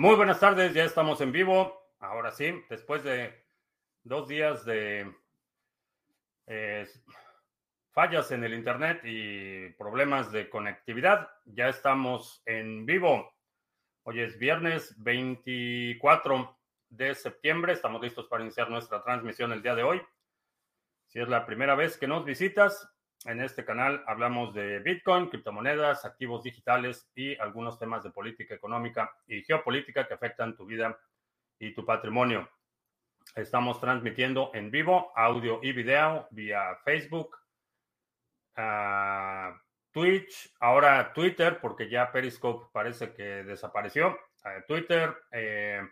Muy buenas tardes, ya estamos en vivo. Ahora sí, después de dos días de eh, fallas en el Internet y problemas de conectividad, ya estamos en vivo. Hoy es viernes 24 de septiembre. Estamos listos para iniciar nuestra transmisión el día de hoy. Si es la primera vez que nos visitas, en este canal hablamos de Bitcoin, criptomonedas, activos digitales y algunos temas de política económica y geopolítica que afectan tu vida y tu patrimonio. Estamos transmitiendo en vivo audio y video vía Facebook, uh, Twitch, ahora Twitter, porque ya Periscope parece que desapareció. Uh, Twitter, eh,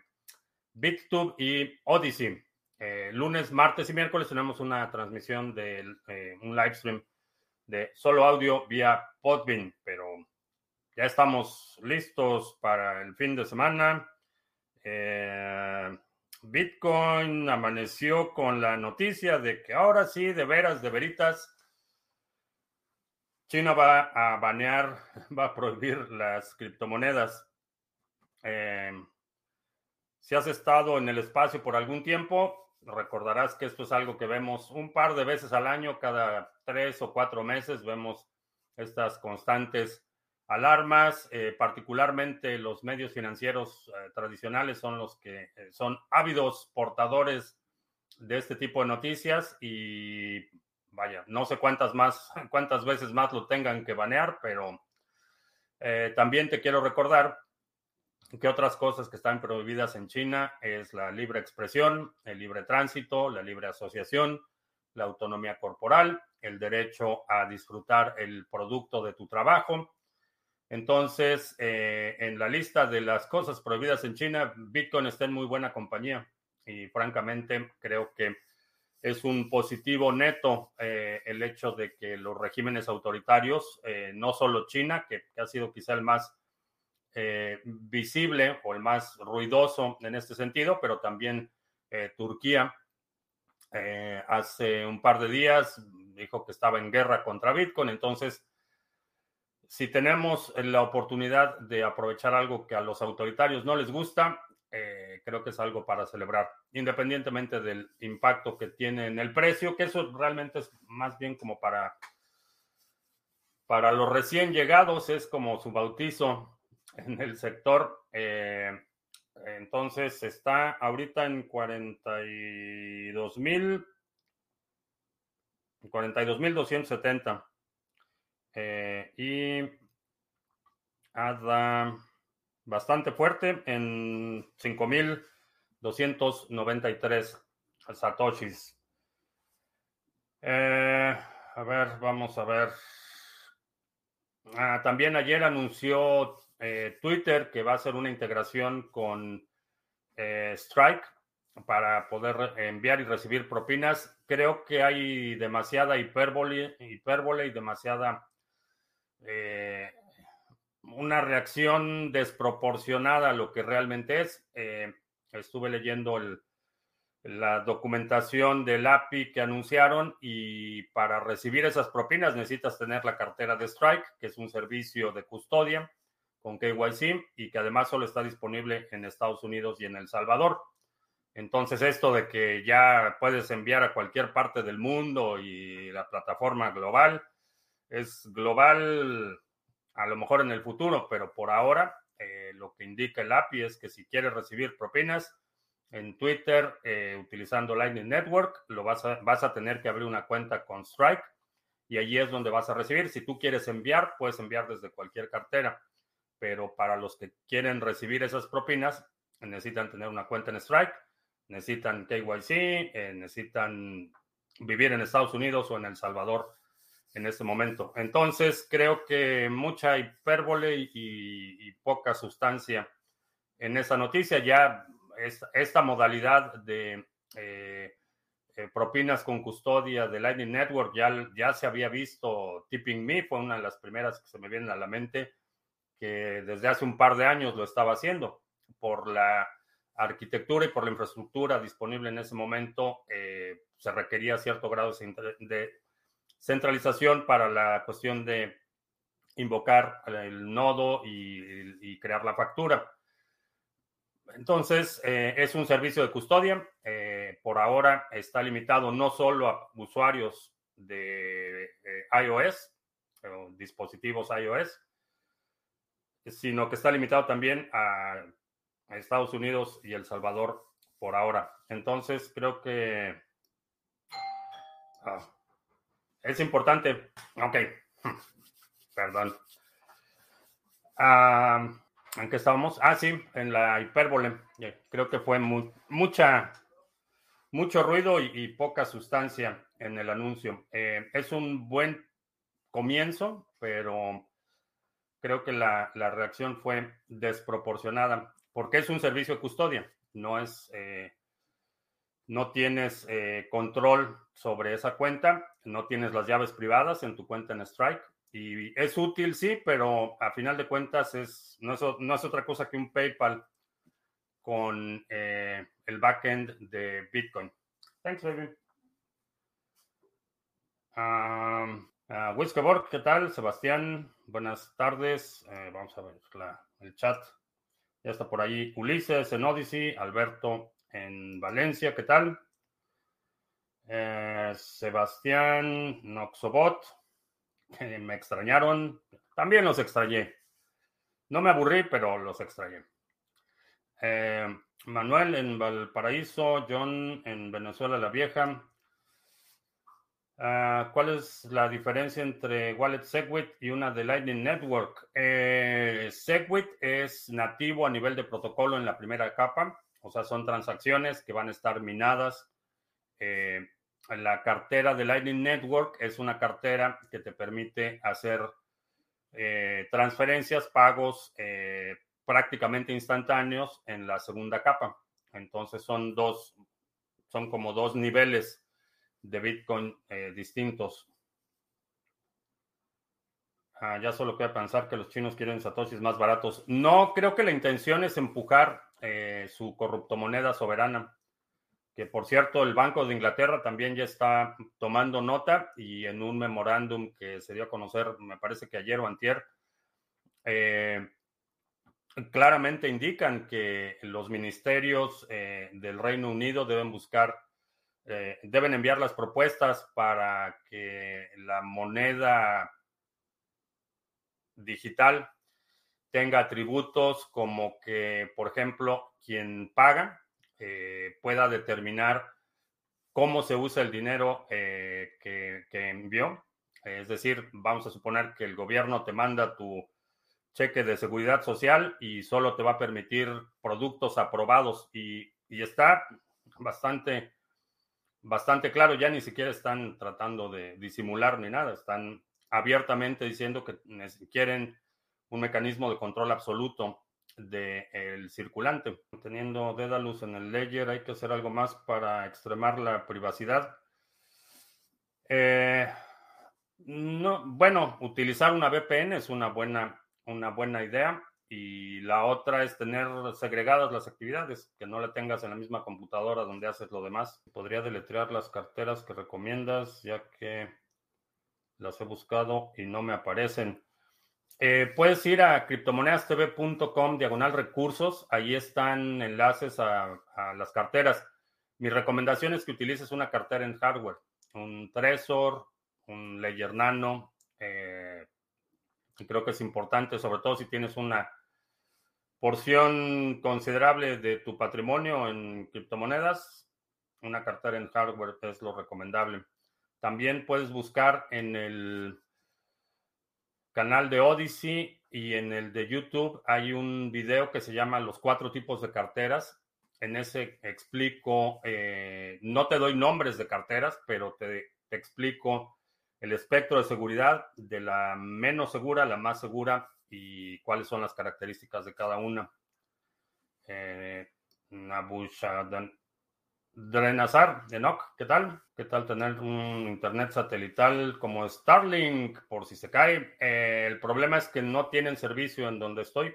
BitTube y Odyssey. Eh, lunes, martes y miércoles tenemos una transmisión de eh, un live stream de solo audio vía Podbean, pero ya estamos listos para el fin de semana. Eh, Bitcoin amaneció con la noticia de que ahora sí, de veras, de veritas, China va a banear, va a prohibir las criptomonedas. Eh, si has estado en el espacio por algún tiempo, recordarás que esto es algo que vemos un par de veces al año, cada tres o cuatro meses vemos estas constantes alarmas, eh, particularmente los medios financieros eh, tradicionales son los que eh, son ávidos portadores de este tipo de noticias y vaya, no sé cuántas más, cuántas veces más lo tengan que banear, pero también te quiero recordar que otras cosas que están prohibidas en China es la libre expresión, el libre tránsito, la libre asociación, la autonomía corporal, el derecho a disfrutar el producto de tu trabajo. Entonces, eh, en la lista de las cosas prohibidas en China, Bitcoin está en muy buena compañía y francamente creo que es un positivo neto eh, el hecho de que los regímenes autoritarios, eh, no solo China, que, que ha sido quizá el más visible o el más ruidoso en este sentido, pero también Turquía hace un par de días dijo que estaba en guerra contra Bitcoin. Entonces, si tenemos la oportunidad de aprovechar algo que a los autoritarios no les gusta, creo que es algo para celebrar, independientemente del impacto que tiene en el precio, que eso realmente es más bien como para, para los recién llegados, es como su bautizo en el sector. Eh, entonces está ahorita en 42 mil 42.270. Eh, y anda bastante fuerte en 5.293 satoshis. Eh, a ver, vamos a ver. Ah, también ayer anunció eh, Twitter que va a hacer una integración con eh, Strike para poder enviar y recibir propinas. Creo que hay demasiada hipérbole, y demasiada eh, una reacción desproporcionada a lo que realmente es. estuve leyendo la documentación del API que anunciaron y para recibir esas propinas necesitas tener la cartera de Strike, que es un servicio de custodia con KYC y que además solo está disponible en Estados Unidos y en El Salvador. Entonces esto de que ya puedes enviar a cualquier parte del mundo y la plataforma global es global a lo mejor en el futuro, pero por ahora eh, lo que indica el API es que si quieres recibir propinas en Twitter eh, utilizando Lightning Network, lo vas a, vas a tener que abrir una cuenta con Strike y allí es donde vas a recibir. Si tú quieres enviar, puedes enviar desde cualquier cartera pero para los que quieren recibir esas propinas, necesitan tener una cuenta en Strike, necesitan KYC, eh, necesitan vivir en Estados Unidos o en El Salvador en este momento. Entonces, creo que mucha hipérbole y, poca sustancia en esa noticia. Ya esta, modalidad de eh, eh, propinas con custodia de Lightning Network ya, ya se había visto. Tipping Me fue una de las primeras que se me vienen a la mente que desde hace un par de años lo estaba haciendo. Por la arquitectura y por la infraestructura disponible en ese momento, eh, se requería cierto grado de centralización para la cuestión de invocar el nodo y, crear la factura. Entonces, eh, es un servicio de custodia. Eh, por ahora está limitado no solo a usuarios de eh, iOS, dispositivos iOS, sino que está limitado también a, Estados Unidos y El Salvador por ahora. Entonces, creo que ah, es importante. Ok, perdón. ¿En qué estábamos? Ah, sí, en la hipérbole. Creo que fue mucha, mucho ruido y, poca sustancia en el anuncio. Eh, es un buen comienzo, pero creo que la, reacción fue desproporcionada, porque es un servicio de custodia, no es, eh, no tienes eh, control sobre esa cuenta, no tienes las llaves privadas en tu cuenta en Strike, y es útil, sí, pero a final de cuentas es, no, es, otra cosa que un PayPal con eh, el backend de Bitcoin. Thanks, baby. Um, uh, ¿qué tal? Sebastián, buenas tardes. Vamos a ver el chat. Ya está por ahí Ulises en Odyssey, Alberto en Valencia, ¿qué tal? Eh, Sebastián Noxobot, me extrañaron. También los extrañé. No me aburrí, pero los extrañé. Eh, Manuel en Valparaíso, John en Venezuela la Vieja. Ah, ¿Cuál es la diferencia entre Wallet Segwit y una de Lightning Network? Eh, Segwit es nativo a nivel de protocolo en la primera capa, o sea, son transacciones que van a estar minadas eh, la cartera de Lightning Network es una cartera que te permite hacer eh, transferencias, pagos eh, prácticamente instantáneos en la segunda capa. Entonces son dos, son como dos niveles de Bitcoin eh, distintos. Ah, ya solo queda pensar que los chinos quieren satoshis más baratos. No, creo que la intención es empujar su corruptomoneda soberana que por cierto el Banco de Inglaterra también ya está tomando nota y en un memorándum que se dio a conocer, me parece que ayer o antier, eh, claramente indican que los ministerios eh, del Reino Unido deben buscar, eh, deben enviar las propuestas para que la moneda digital tenga atributos como que, por ejemplo, quien paga eh, pueda determinar cómo se usa el dinero eh, que, envió. Es decir, vamos a suponer que el gobierno te manda tu cheque de seguridad social y solo te va a permitir productos aprobados y, está bastante, bastante claro, ya ni siquiera están tratando de disimular ni nada, están abiertamente diciendo que quieren un mecanismo de control absoluto del circulante. Teniendo Dedalus en el Ledger, hay que hacer algo más para extremar la privacidad. Eh, no, bueno, utilizar una VPN es una buena, una buena idea. Y la otra es tener segregadas las actividades, que no la tengas en la misma computadora donde haces lo demás. Podría deletrear las carteras que recomiendas, ya que las he buscado y no me aparecen. Eh, puedes ir a criptomonedastv.com diagonal recursos. Ahí están enlaces a, las carteras. Mi recomendación es que utilices una cartera en hardware, un Trezor, un Ledger Nano. Eh, creo que es importante, sobre todo si tienes una porción considerable de tu patrimonio en criptomonedas. Una cartera en hardware es lo recomendable. También puedes buscar en el canal de Odyssey y en el de YouTube hay un video que se llama Los cuatro tipos de carteras. En ese explico, eh, no te doy nombres de carteras, pero te, explico el espectro de seguridad de la menos segura a la más segura y cuáles son las características de cada una. Eh, Drenazar, Enoch, ¿qué tal? ¿Qué tal tener un internet satelital como Starlink por si se cae? Eh, el problema es que no tienen servicio en donde estoy.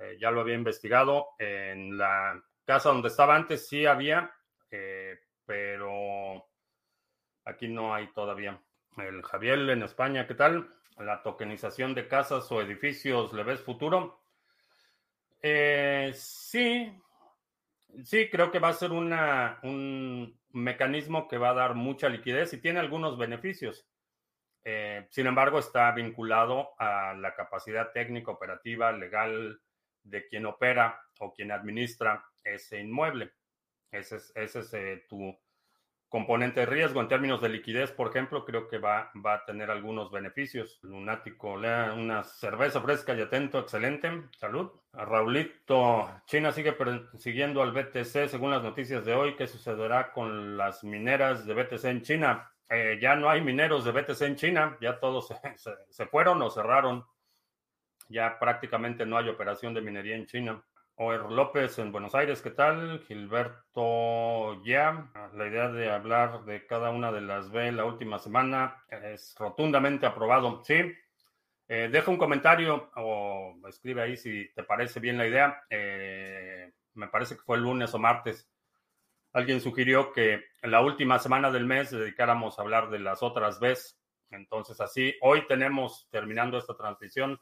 Eh, ya lo había investigado. En la casa donde estaba antes sí había, eh, pero aquí no hay todavía. El Javier en España, ¿qué tal? La tokenización de casas o edificios, ¿le ves futuro? Eh, sí, sí, creo que va a ser un mecanismo que va a dar mucha liquidez y tiene algunos beneficios. Eh, sin embargo, está vinculado a la capacidad técnica, operativa, legal de quien opera o quien administra ese inmueble. Ese es, ese es eh, tu componente de riesgo. En términos de liquidez, por ejemplo, creo que va, va a tener algunos beneficios. Lunático, lea una cerveza fresca y atento, excelente. Salud. A Raulito, China sigue persiguiendo al BTC según las noticias de hoy. ¿Qué sucederá con las mineras de BTC en China? Eh, ya no hay mineros de BTC en China, ya todos se, se fueron o cerraron. Ya prácticamente no hay operación de minería en China. Oer López en Buenos Aires, ¿qué tal? Gilberto Ya, la idea de hablar de cada una de las B la última semana es rotundamente aprobado. Sí, eh, deja un comentario o escribe ahí si te parece bien la idea. Eh, me parece que fue el lunes o martes. Alguien sugirió que en la última semana del mes dedicáramos a hablar de las otras Bs. Entonces, así, hoy tenemos, terminando esta transmisión,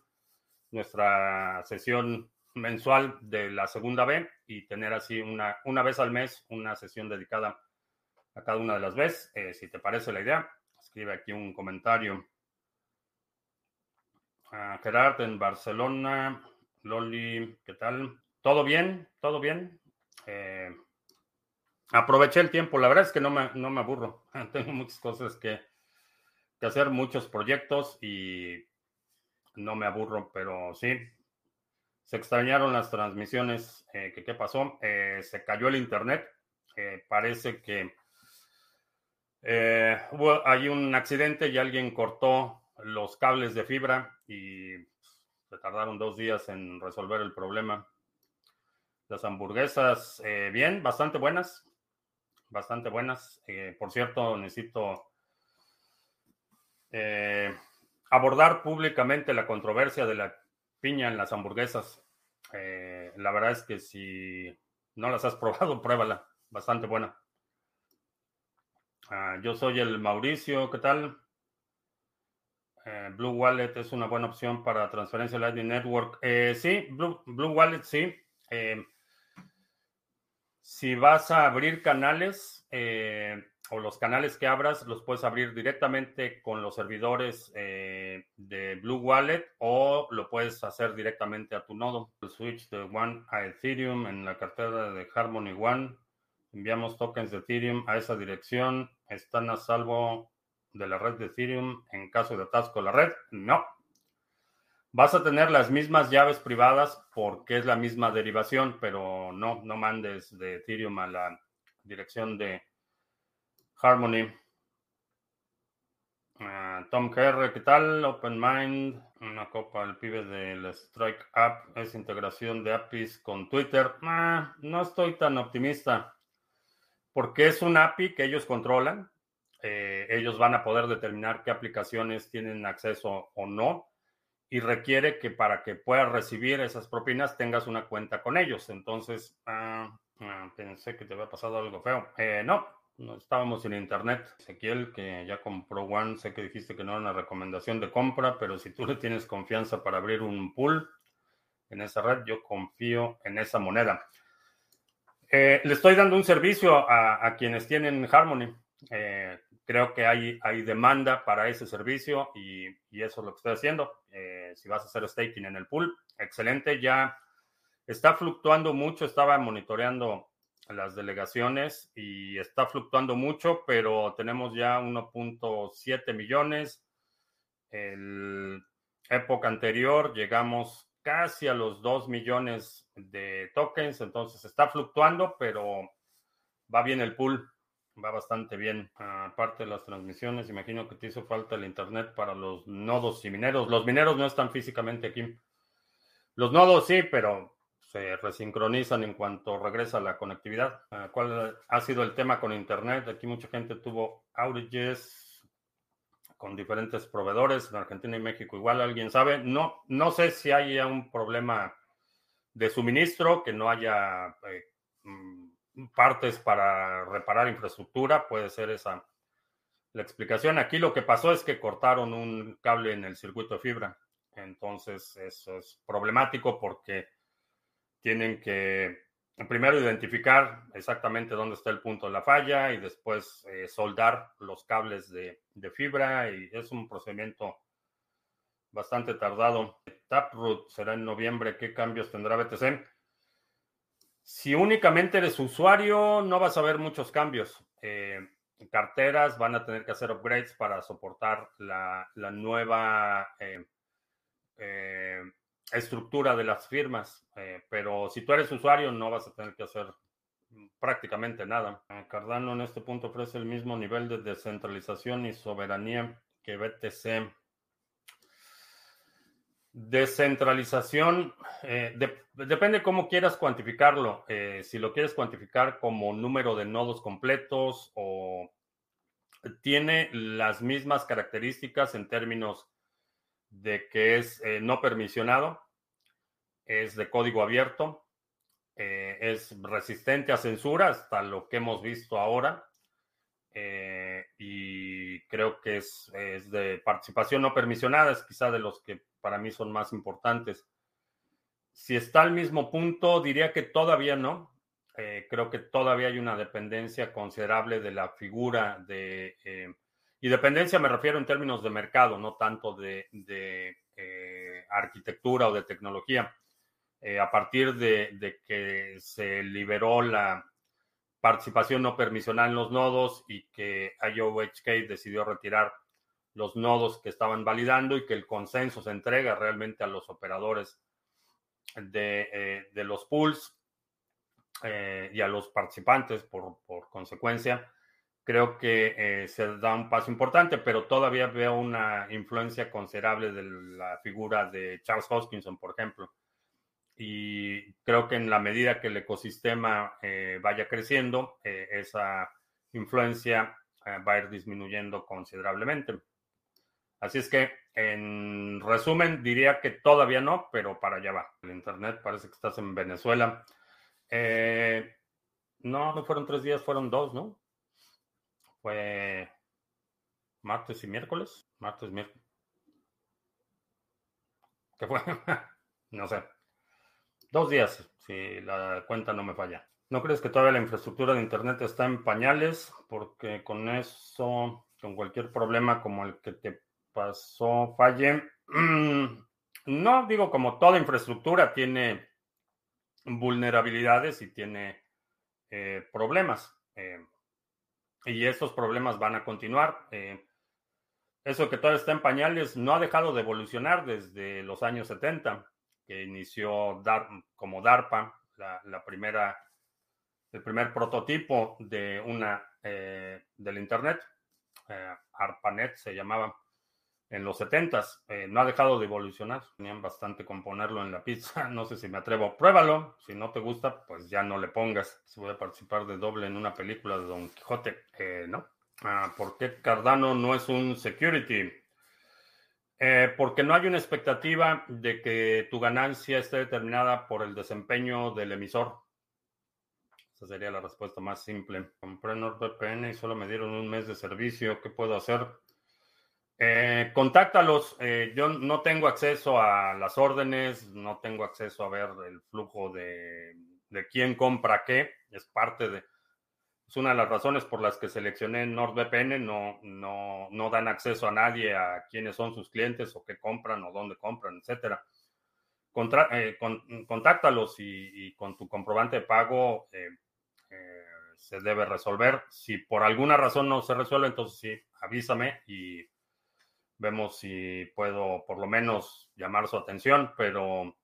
nuestra sesión mensual de la segunda B y tener así una, una vez al mes una sesión dedicada a cada una de las Bs. Eh, si te parece la idea, escribe aquí un comentario. Uh, Gerard en Barcelona, Loli, ¿qué tal? ¿Todo bien? ¿Todo bien? Eh, aproveché el tiempo, la verdad es que no me, no me aburro. Tengo muchas cosas que, que hacer, muchos proyectos y no me aburro, pero sí, se extrañaron las transmisiones. Eh, ¿Qué pasó? Eh, se cayó el internet. Eh, parece que hubo hay un accidente y alguien cortó los cables de fibra y se tardaron dos días en resolver el problema. Las hamburguesas, bien, bastante buenas. Bastante buenas. por cierto, necesito abordar públicamente la controversia de la piña en las hamburguesas. Eh, la verdad es que si no las has probado, pruébala. Bastante buena. Ah, yo soy el Mauricio, ¿qué tal? Eh, Blue Wallet es una buena opción para transferencia Lightning Network. Eh, sí, Blue, Blue, Wallet, sí. si vas a abrir canales, o los canales que abras los puedes abrir directamente con los servidores eh, de Blue Wallet o lo puedes hacer directamente a tu nodo. El switch de One a Ethereum en la cartera de Harmony One. Enviamos tokens de Ethereum a esa dirección. ¿Están a salvo de la red de Ethereum en caso de atasco de la red? No. Vas a tener las mismas llaves privadas porque es la misma derivación, pero no, no mandes de Ethereum a la dirección de Harmony. Ah, Tom Kerr, ¿qué tal? Open Mind, una copa al pibe del Strike App, es integración de APIs con Twitter. Ah, no estoy tan optimista, porque es un API que ellos controlan. Eh, ellos van a poder determinar qué aplicaciones tienen acceso o no y requiere que para que puedas recibir esas propinas tengas una cuenta con ellos. Entonces, ah, pensé que te había pasado algo feo. Eh, no, no estábamos en internet. Ezequiel, que ya compró One, sé que dijiste que no era una recomendación de compra, pero si tú le tienes confianza para abrir un pool en esa red, yo confío en esa moneda. Eh, le estoy dando un servicio a, quienes tienen Harmony. Eh, creo que hay, hay demanda para ese servicio y, eso es lo que estoy haciendo. Eh, si vas a hacer staking en el pool, excelente. Ya está fluctuando mucho. Estaba monitoreando las delegaciones y está fluctuando mucho, pero tenemos ya 1.7 millones. El época anterior llegamos casi a los 2 millones de tokens, entonces está fluctuando, pero va bien el pool, va bastante bien. Aparte de las transmisiones, imagino que te hizo falta el internet para los nodos y mineros. Los mineros no están físicamente aquí. Los nodos sí, pero se resincronizan en cuanto regresa la conectividad. Ah, ¿Cuál ha sido el tema con Internet? Aquí mucha gente tuvo outages con diferentes proveedores, en Argentina y México igual, ¿alguien sabe? No, no sé si haya un problema de suministro, que no haya eh, mm, partes para reparar infraestructura, puede ser esa la explicación. Aquí lo que pasó es que cortaron un cable en el circuito de fibra, entonces eso es problemático porque tienen que primero identificar exactamente dónde está el punto de la falla y después eh, soldar los cables de, fibra y es un procedimiento bastante tardado. Taproot será en noviembre. ¿Qué cambios tendrá BTC? Si únicamente eres usuario, no vas a ver muchos cambios. Eh, carteras van a tener que hacer upgrades para soportar la, nueva eh, estructura de las firmas, eh, pero si tú eres usuario no vas a tener que hacer prácticamente nada. Eh, Cardano en este punto ofrece el mismo nivel de descentralización y soberanía que BTC. Descentralización, eh, depende cómo quieras cuantificarlo. si lo quieres cuantificar como número de nodos completos o tiene las mismas características en términos de que es no permisionado, es de código abierto, eh, es resistente a censura hasta lo que hemos visto ahora. Eh, y creo que es, de participación no permisionada, es quizá de los que para mí son más importantes. Si está al mismo punto, diría que todavía no. Eh, creo que todavía hay una dependencia considerable de la figura de... y dependencia me refiero en términos de mercado, no tanto de, de arquitectura o de tecnología. Eh, a partir de, que se liberó la participación no permisional en los nodos y que IOHK decidió retirar los nodos que estaban validando y que el consenso se entrega realmente a los operadores de, eh, los pools eh, y a los participantes por consecuencia. Creo que se da un paso importante, pero todavía veo una influencia considerable de la figura de Charles Hoskinson, por ejemplo y creo que en la medida que el ecosistema eh, vaya creciendo, eh, esa influencia eh, va a ir disminuyendo considerablemente. Así es que, en resumen, diría que todavía no, pero para allá va. El Internet parece que estás en Venezuela. no, no fueron tres días, fueron dos, ¿no? Fue martes y miércoles. Martes, miércoles. ¿Qué fue? no sé. Dos días, si la cuenta no me falla. ¿No crees que todavía la infraestructura de Internet está en pañales? Porque con eso, con cualquier problema como el que te pasó falle. No, digo, como toda infraestructura tiene vulnerabilidades y tiene eh, problemas. Eh, y esos problemas van a continuar. Eh, eso que todavía está en pañales no ha dejado de evolucionar desde los años 70 que inició como DARPA, la, primera, el primer prototipo de una eh, del Internet, eh, ARPANET se llamaba en los 70 eh, no ha dejado de evolucionar. Tenían bastante con ponerlo en la pizza. No sé si me atrevo. Pruébalo. Si no te gusta, pues ya no le pongas. Si voy a participar de doble en una película de Don Quijote, no. Ah, ¿Por qué Cardano no es un security? Eh, porque no hay una expectativa de que tu ganancia esté determinada por el desempeño del emisor. Esa sería la respuesta más simple. Compré NordVPN y solo me dieron un mes de servicio. ¿Qué puedo hacer? Eh, contáctalos. Eh, yo no tengo acceso a las órdenes, no tengo acceso a ver el flujo de, de quién compra qué. Es parte de, es una de las razones por las que seleccioné NordVPN. No, no, no dan acceso a nadie a quiénes son sus clientes o qué compran o dónde compran, etcétera. Eh, contáctalos y, con tu comprobante de pago eh, eh, se debe resolver. Si por alguna razón no se resuelve, entonces sí, avísame y vemos si puedo por lo menos llamar su atención, pero,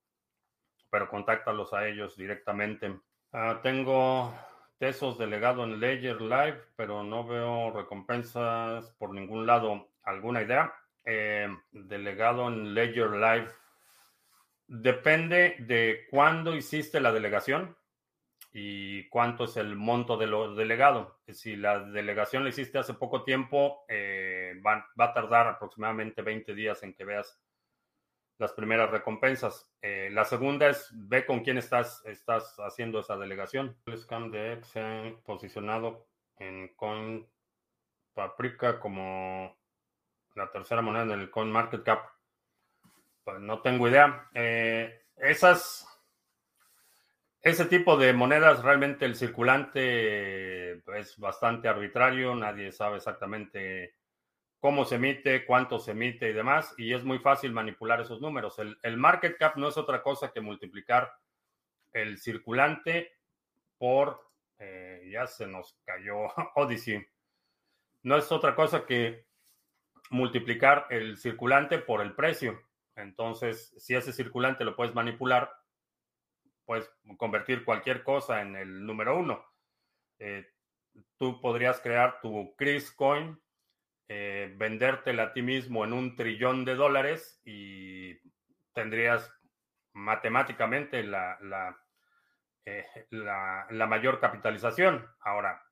pero contáctalos a ellos directamente. Ah, tengo Tesos delegado en Ledger Live, pero no veo recompensas por ningún lado. ¿Alguna idea? Eh, delegado en Ledger Live. Depende de cuándo hiciste la delegación y cuánto es el monto de lo delegado. Si la delegación la hiciste hace poco tiempo, eh, va, va, a tardar aproximadamente 20 días en que veas las primeras recompensas. Eh, la segunda es ve con quién estás, estás haciendo esa delegación. El scam de X se ha posicionado en Coin Paprika como la tercera moneda en el Coin Market Cap. Pues no tengo idea. Eh, esas, ese tipo de monedas realmente el circulante es bastante arbitrario, nadie sabe exactamente cómo se emite, cuánto se emite y demás, y es muy fácil manipular esos números. El, market cap no es otra cosa que multiplicar el circulante por, eh, ya se nos cayó Odyssey, no es otra cosa que multiplicar el circulante por el precio. Entonces, si ese circulante lo puedes manipular, puedes convertir cualquier cosa en el número uno. Eh, tú podrías crear tu Chris Coin, eh, vendértela a ti mismo en un trillón de dólares y tendrías matemáticamente la, la, eh, la, la mayor capitalización. Ahora,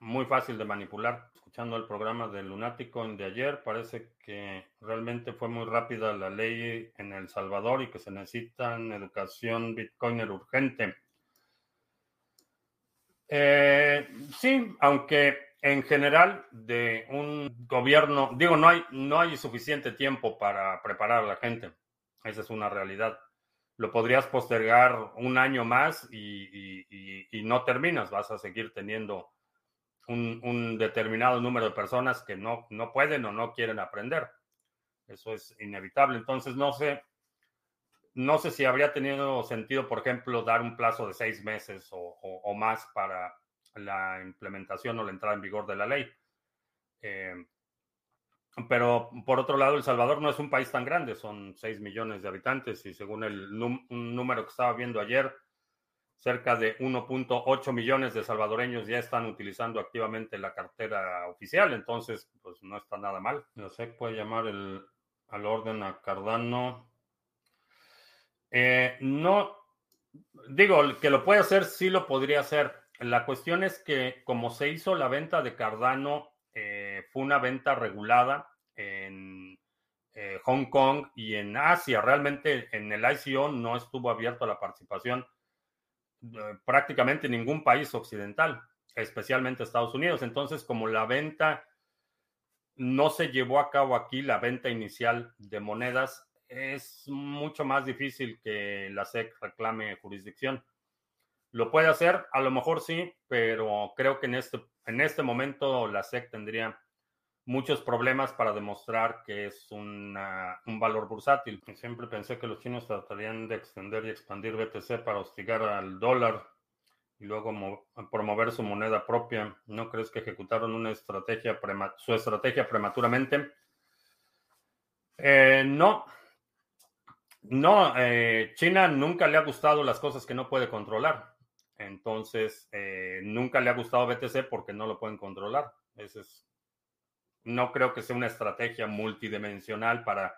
muy fácil de manipular. Escuchando el programa de Lunático de ayer, parece que realmente fue muy rápida la ley en El Salvador y que se necesita educación bitcoiner urgente. Eh, sí, aunque en general de un gobierno, digo, no hay, no hay suficiente tiempo para preparar a la gente. Esa es una realidad. Lo podrías postergar un año más y, y no terminas. Vas a seguir teniendo un, determinado número de personas que no, no pueden o no quieren aprender. Eso es inevitable. Entonces, no sé, no sé si habría tenido sentido, por ejemplo, dar un plazo de seis meses o, más para la implementación o la entrada en vigor de la ley. Eh, pero por otro lado, El Salvador no es un país tan grande, son seis millones de habitantes y según el número que estaba viendo ayer, cerca de 1.8 millones de salvadoreños ya están utilizando activamente la cartera oficial, entonces pues no está nada mal. No sé, puede llamar el, al orden a Cardano. Eh, no, digo, que lo puede hacer, sí lo podría hacer. La cuestión es que como se hizo la venta de Cardano, eh, fue una venta regulada en eh, Hong Kong y en Asia. Realmente en el ICO no estuvo abierto a la participación prácticamente ningún país occidental, especialmente Estados Unidos. Entonces, como la venta no se llevó a cabo aquí, la venta inicial de monedas, es mucho más difícil que la SEC reclame jurisdicción. Lo puede hacer, a lo mejor sí, pero creo que en este, en este momento la SEC tendría muchos problemas para demostrar que es un valor bursátil. Siempre pensé que los chinos tratarían de extender y expandir BTC para hostigar al dólar y luego promover su moneda propia. ¿No crees que ejecutaron una estrategia su estrategia prematuramente? Eh, no. No, eh, China nunca le ha gustado las cosas que no puede controlar. Entonces, eh, nunca le ha gustado BTC porque no lo pueden controlar. Ese es no creo que sea una estrategia multidimensional para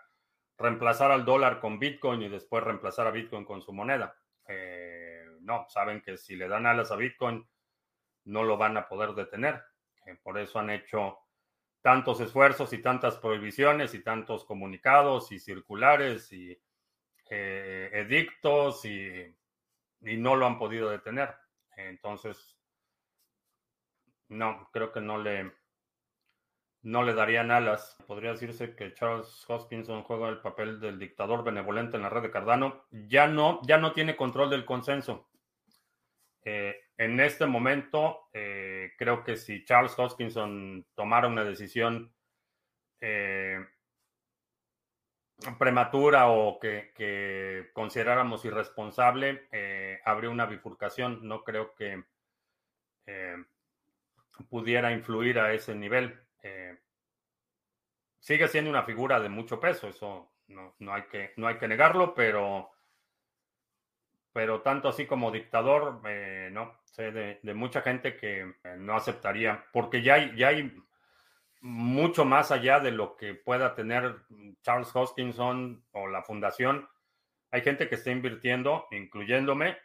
reemplazar al dólar con Bitcoin y después reemplazar a Bitcoin con su moneda. Eh, no, saben que si le dan alas a Bitcoin, no lo van a poder detener. Eh, por eso han hecho tantos esfuerzos y tantas prohibiciones y tantos comunicados y circulares y eh, edictos y, y no lo han podido detener. Entonces, no, creo que no le, no le darían alas. Podría decirse que Charles Hoskinson juega el papel del dictador benevolente en la red de Cardano. Ya no, ya no tiene control del consenso. Eh, en este momento, eh, creo que si Charles Hoskinson tomara una decisión eh, prematura o que, que consideráramos irresponsable, habría una bifurcación. No creo que pudiera influir a ese nivel. Eh, sigue siendo una figura de mucho peso, eso no, no, hay, que, no hay que negarlo, pero, pero tanto así como dictador, eh, no, sé de, mucha gente que eh, no aceptaría, porque ya hay, ya hay mucho más allá de lo que pueda tener Charles Hoskinson o la fundación. Hay gente que está invirtiendo, incluyéndome,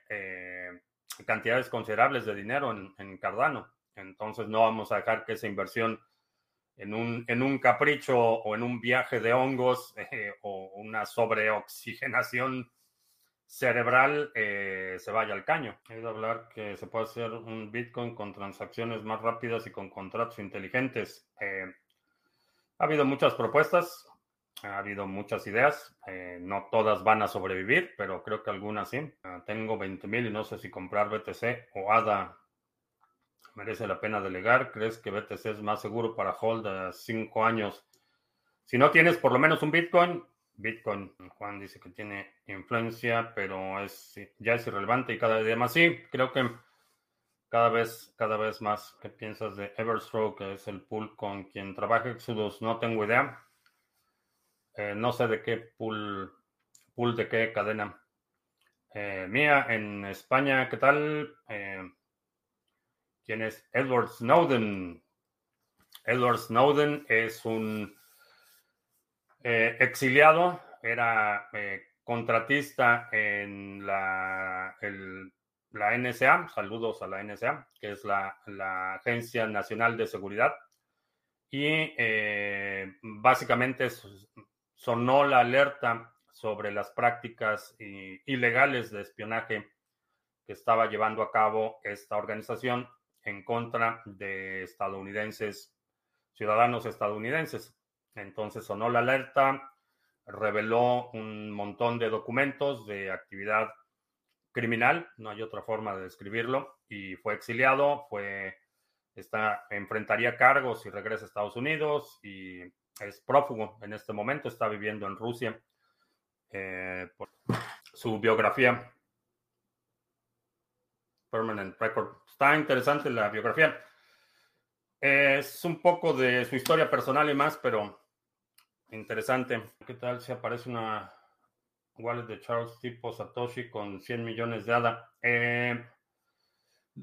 cantidades considerables de dinero en, en Cardano. Entonces no vamos a dejar que esa inversión en un, en un capricho o en un viaje de hongos eh, o una sobreoxigenación cerebral eh, se vaya al caño. De hablar que se puede hacer un Bitcoin con transacciones más rápidas y con contratos inteligentes. Eh, ha habido muchas propuestas. Ha habido muchas ideas, eh, no todas van a sobrevivir, pero creo que algunas sí. Ah, tengo 20 mil y no sé si comprar BTC o ADA merece la pena delegar. ¿Crees que BTC es más seguro para hold a 5 años? Si no tienes por lo menos un Bitcoin, Bitcoin, Juan dice que tiene influencia, pero es ya es irrelevante y cada día más. Sí, creo que cada vez, cada vez más. ¿Qué piensas de Everstroke, que es el pool con quien trabaja Exodus? No tengo idea. Eh, no sé de qué pool, pool de qué cadena. Eh, mía, en España, ¿qué tal? Eh, ¿Quién es? Edward Snowden. Edward Snowden es un exiliado, era contratista en la NSA, saludos a la NSA, que es la, Agencia Nacional de Seguridad, y eh, básicamente sonó la alerta sobre las prácticas ilegales de espionaje que estaba llevando a cabo esta organización en contra de estadounidenses, ciudadanos estadounidenses. Entonces sonó la alerta, reveló un montón de documentos de actividad criminal, no hay otra forma de describirlo, y fue exiliado, fue, está, enfrentaría cargos y regresa a Estados Unidos y es prófugo en este momento, está viviendo en Rusia. Eh, su biografía, Permanent Record. Está interesante la biografía. Es un poco de su historia personal y más, pero interesante. ¿Qué tal si aparece una wallet de Charles tipo Satoshi con 100 millones de ADA. Eh,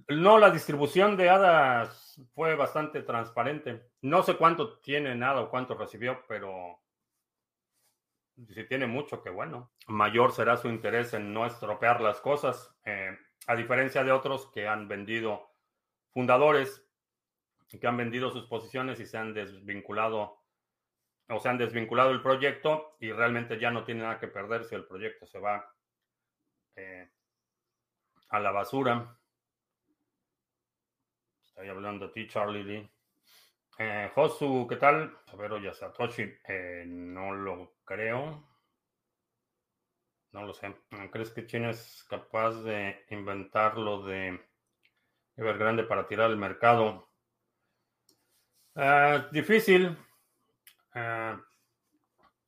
no, la distribución de ADA fue bastante transparente. No sé cuánto tiene nada o cuánto recibió, pero si tiene mucho, qué bueno. Mayor será su interés en no estropear las cosas, eh, a diferencia de otros que han vendido fundadores, que han vendido sus posiciones y se han desvinculado o se han desvinculado el proyecto y realmente ya no tiene nada que perder si el proyecto se va eh, a la basura. Estoy hablando de ti, Charlie Lee. Eh, Josu, ¿qué tal? A ver, oye, Satoshi, eh, no lo creo. No lo sé. ¿Crees que China es capaz de inventar lo de Evergrande para tirar el mercado? Ah, difícil. Eh,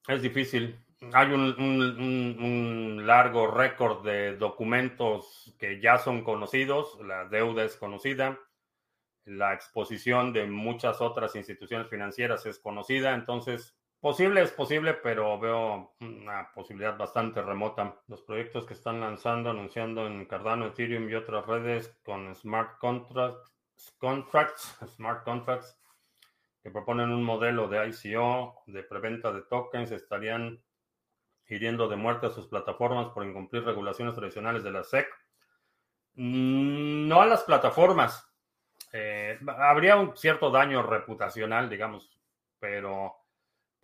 es difícil. Hay un, largo récord de documentos que ya son conocidos, la deuda es conocida, la exposición de muchas otras instituciones financieras es conocida, entonces posible es posible, pero veo una posibilidad bastante remota. Los proyectos que están lanzando, anunciando en Cardano, Ethereum y otras redes con smart contracts, contracts smart contracts, que proponen un modelo de ICO, de preventa de tokens, estarían hiriendo de muerte a sus plataformas por incumplir regulaciones tradicionales de la SEC. No a las plataformas. Eh, habría un cierto daño reputacional, digamos, pero,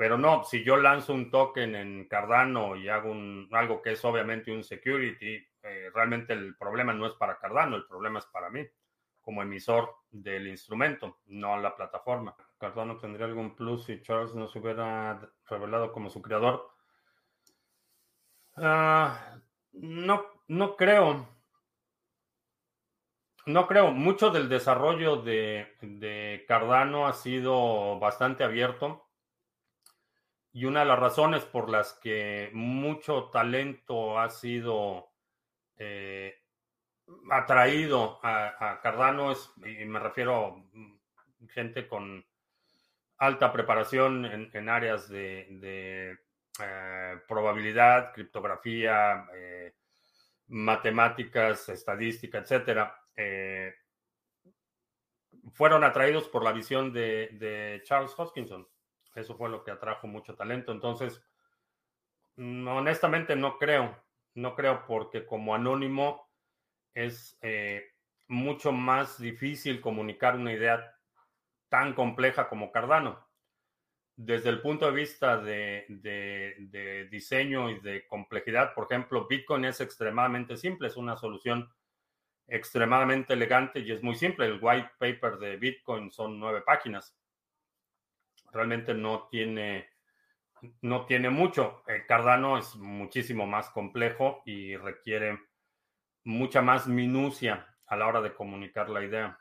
pero no, si yo lanzo un token en Cardano y hago un, algo que es obviamente un security, eh, realmente el problema no es para Cardano, el problema es para mí como emisor del instrumento, no la plataforma. Cardano tendría algún plus si Charles no se hubiera revelado como su creador. Ah, no, no creo. No creo. Mucho del desarrollo de, de, Cardano ha sido bastante abierto. Y una de las razones por las que mucho talento ha sido eh, atraído a, Cardano es, y me refiero a gente con alta preparación en, áreas de, eh, probabilidad, criptografía, eh, matemáticas, estadística, etcétera, fueron atraídos por la visión de, Charles Hoskinson. Eso fue lo que atrajo mucho talento. Entonces, mm, honestamente no creo, no creo porque como anónimo es eh, mucho más difícil comunicar una idea tan compleja como Cardano. Desde el punto de vista de, diseño y de complejidad, por ejemplo, Bitcoin es extremadamente simple, es una solución extremadamente elegante y es muy simple. El white paper de Bitcoin son nueve páginas. Realmente no tiene no tiene mucho. Cardano es muchísimo más complejo y requiere mucha más minucia a la hora de comunicar la idea.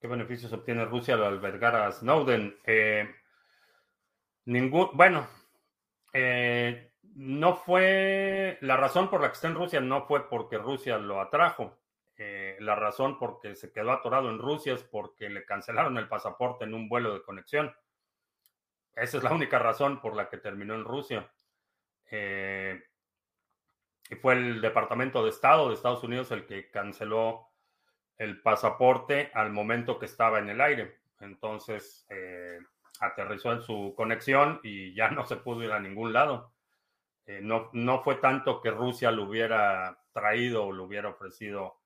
¿Qué beneficios obtiene Rusia al albergar a Snowden? Eh, ningún, bueno, eh, no fue, la razón por la que está en Rusia no fue porque Rusia lo atrajo. Eh, la razón por que se quedó atorado en Rusia es porque le cancelaron el pasaporte en un vuelo de conexión. Esa es la única razón por la que terminó en Rusia. y fue el Departamento de Estado de Estados Unidos el que canceló el pasaporte al momento que estaba en el aire. Entonces eh, aterrizó en su conexión y ya no se pudo ir a ningún lado. Eh, no, no fue tanto que Rusia lo hubiera traído o lo hubiera ofrecido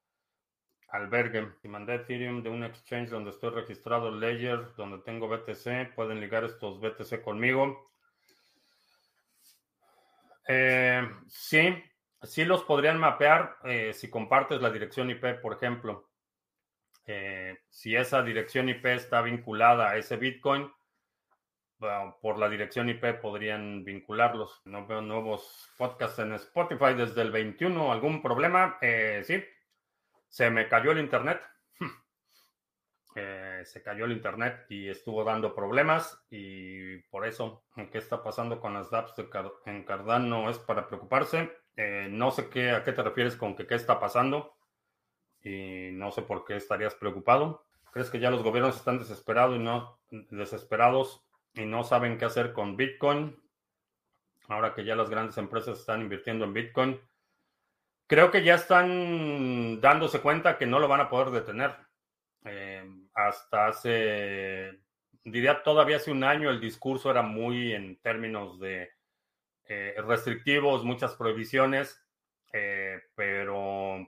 albergue. Si mandé Ethereum de un exchange donde estoy registrado, Ledger, donde tengo BTC, pueden ligar estos BTC conmigo. Eh, sí, sí los podrían mapear si compartes la dirección IP, por ejemplo. Eh, si esa dirección IP está vinculada a ese Bitcoin, por la dirección IP podrían vincularlos. No veo nuevos podcasts en Spotify desde el 21. ¿Algún problema? Eh, sí, se me cayó el internet. Eh, se cayó el internet y estuvo dando problemas y por eso, ¿qué está pasando con las dApps en Cardano? Es para preocuparse. no sé qué, a qué te refieres con que qué está pasando y no sé por qué estarías preocupado. ¿Crees que ya los gobiernos están desesperados y no desesperados y no saben qué hacer con Bitcoin? Ahora que ya las grandes empresas están invirtiendo en Bitcoin. Creo que ya están dándose cuenta que no lo van a poder detener. Eh, hasta hace, diría todavía hace un año, el discurso era muy en términos de eh, restrictivos, muchas prohibiciones, eh, pero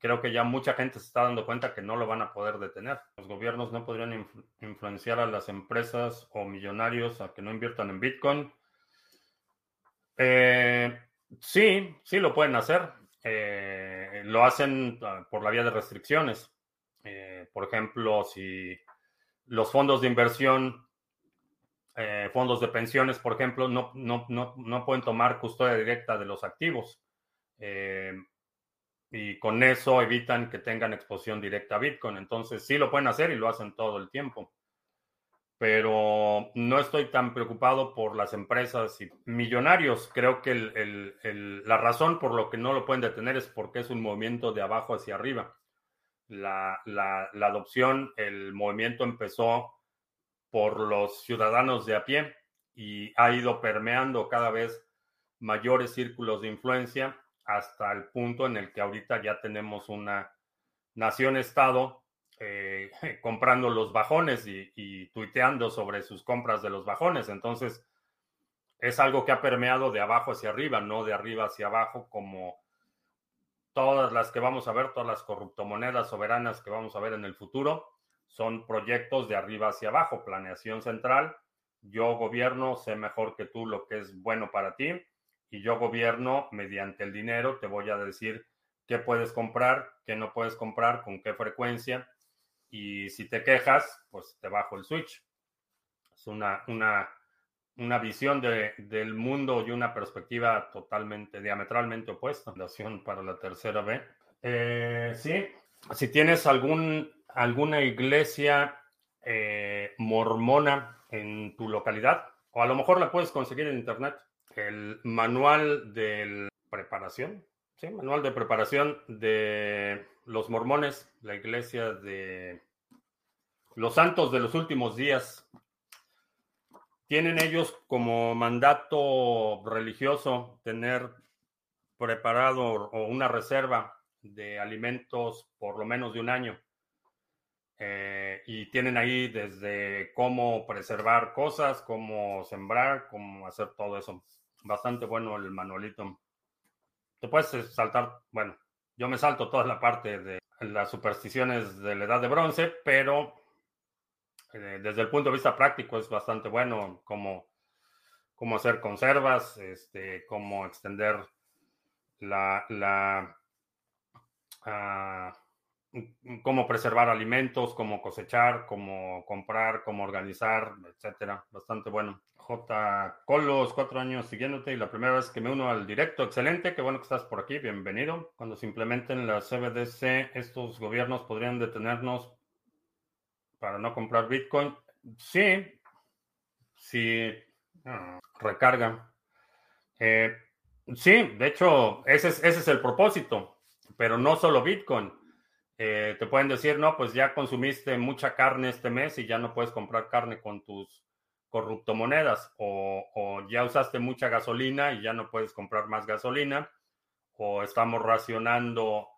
creo que ya mucha gente se está dando cuenta que no lo van a poder detener. Los gobiernos no podrían influenciar a las empresas o millonarios a que no inviertan en Bitcoin. Eh, sí, sí lo pueden hacer. Eh, lo hacen ah, por la vía de restricciones. Eh, por ejemplo, si los fondos de inversión, fondos de pensiones, por ejemplo, no, no, no, no, pueden tomar custodia directa de los activos y con eso evitan que tengan exposición directa a Bitcoin. Entonces sí lo pueden hacer y lo hacen todo el tiempo. Pero no estoy tan preocupado por las empresas y millonarios. Creo que la razón por lo que no lo pueden detener es porque es un movimiento de abajo hacia arriba. La, la adopción, el movimiento empezó por los ciudadanos de a pie y ha ido permeando cada vez mayores círculos de influencia hasta el punto en el que ahorita ya tenemos una nación-estado eh, comprando los bajones y, tuiteando sobre sus compras de los bajones. Entonces, es algo que ha permeado de abajo hacia arriba, no de arriba hacia abajo, como todas las que vamos a ver, todas las corruptomonedas soberanas que vamos a ver en el futuro, son proyectos de arriba hacia abajo, planeación central. Yo gobierno, sé mejor que tú lo que es bueno para ti y yo gobierno mediante el dinero, te voy a decir qué puedes comprar, qué no puedes comprar, con qué frecuencia. Y si te quejas, pues te bajo el switch. Es una, una, una visión de, del mundo y una perspectiva totalmente, diametralmente opuesta. Fundación para la tercera B. Eh, sí, si tienes algún, alguna iglesia eh, mormona en tu localidad, o a lo mejor la puedes conseguir en internet el manual de preparación, ¿sí? Manual de preparación de los mormones, la iglesia de los santos de los últimos días. Tienen ellos como mandato religioso tener preparado o una reserva de alimentos por lo menos de un año. Eh, y tienen ahí desde cómo preservar cosas, cómo sembrar, cómo hacer todo eso bastante bueno el manualito. Te puedes saltar, bueno, yo me salto toda la parte de las supersticiones de la edad de bronce, pero eh, desde el punto de vista práctico es bastante bueno cómo, cómo hacer conservas, este, cómo extender la, la, ah, cómo preservar alimentos, cómo cosechar, cómo comprar, cómo organizar, etcétera. Bastante bueno. J. Colos, cuatro años siguiéndote y la primera vez que me uno al directo. Excelente, qué bueno que estás por aquí, bienvenido. Cuando se implementen la CBDC, estos gobiernos podrían detenernos para no comprar Bitcoin. Sí, sí, ah, recarga. Eh, sí, de hecho, ese es, ese es el propósito, pero no solo Bitcoin. Eh, te pueden decir, no, pues ya consumiste mucha carne este mes y ya no puedes comprar carne con tus corruptomonedas, o, o ya usaste mucha gasolina y ya no puedes comprar más gasolina, o estamos racionando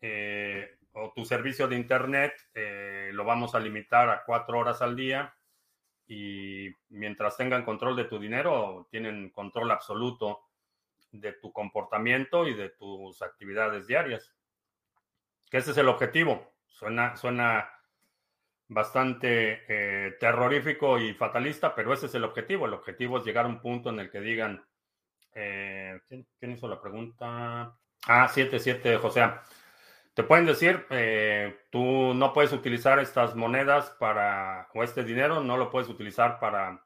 eh, o tu servicio de internet, eh, lo vamos a limitar a cuatro horas al día y mientras tengan control de tu dinero, tienen control absoluto de tu comportamiento y de tus actividades diarias ese es el objetivo. Suena, suena bastante eh, terrorífico y fatalista, pero ese es el objetivo. El objetivo es llegar a un punto en el que digan, eh, ¿quién, hizo la pregunta? Ah, 77, José. Te pueden decir, eh, tú no puedes utilizar estas monedas para, o este dinero no lo puedes utilizar para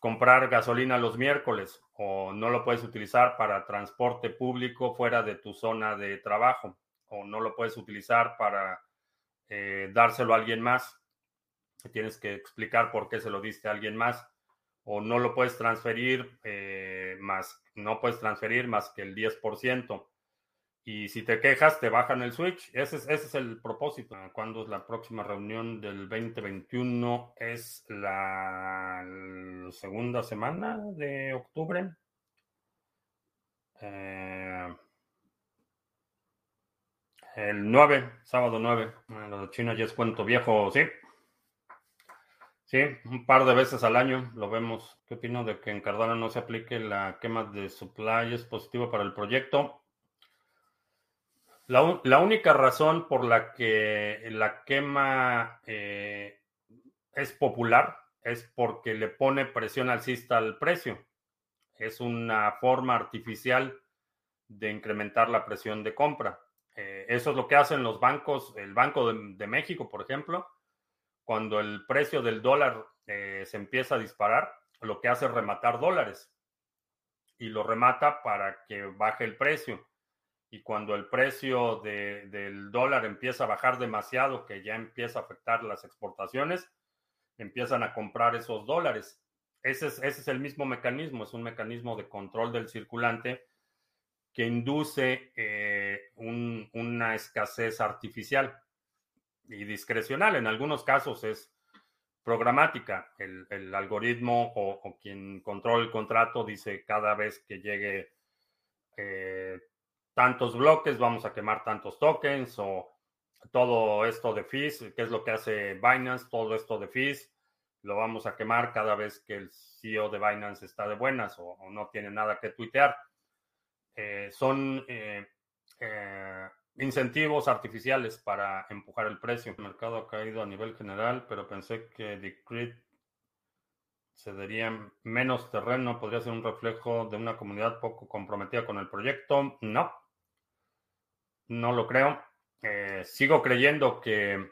comprar gasolina los miércoles o no lo puedes utilizar para transporte público fuera de tu zona de trabajo o no lo puedes utilizar para eh, dárselo a alguien más. Tienes que explicar por qué se lo diste a alguien más o no lo puedes transferir eh, más, no puedes transferir más que el 10%. Y si te quejas, te bajan el switch. Ese es, ese es el propósito. ¿Cuándo es la próxima reunión del 2021? Es la segunda semana de octubre. Eh, el 9, sábado 9. Lo de China ya es cuento viejo, sí. Sí, un par de veces al año lo vemos. ¿Qué opino de que en Cardano no se aplique la quema de supply? ¿Es positivo para el proyecto? La, única razón por la que la quema eh, es popular es porque le pone presión alcista al precio. Es una forma artificial de incrementar la presión de compra. Eh, eso es lo que hacen los bancos, el Banco de, México, por ejemplo, cuando el precio del dólar eh, se empieza a disparar, lo que hace es rematar dólares y lo remata para que baje el precio y cuando el precio del dólar empieza a bajar demasiado, que ya empieza a afectar las exportaciones, empiezan a comprar esos dólares. Ese es, ese es el mismo mecanismo, es un mecanismo de control del circulante que induce eh, una escasez artificial y discrecional. En algunos casos es programática. El, algoritmo o, quien controla el contrato dice cada vez que llegue eh, tantos bloques, vamos a quemar tantos tokens o todo esto de fees, que es lo que hace Binance, todo esto de fees, lo vamos a quemar cada vez que el CEO de Binance está de buenas o, no tiene nada que tuitear. Eh, son eh, eh, incentivos artificiales para empujar el precio. El mercado ha caído a nivel general, pero pensé que Decreed cedería menos terreno, podría ser un reflejo de una comunidad poco comprometida con el proyecto. No, no lo creo. Eh, sigo creyendo que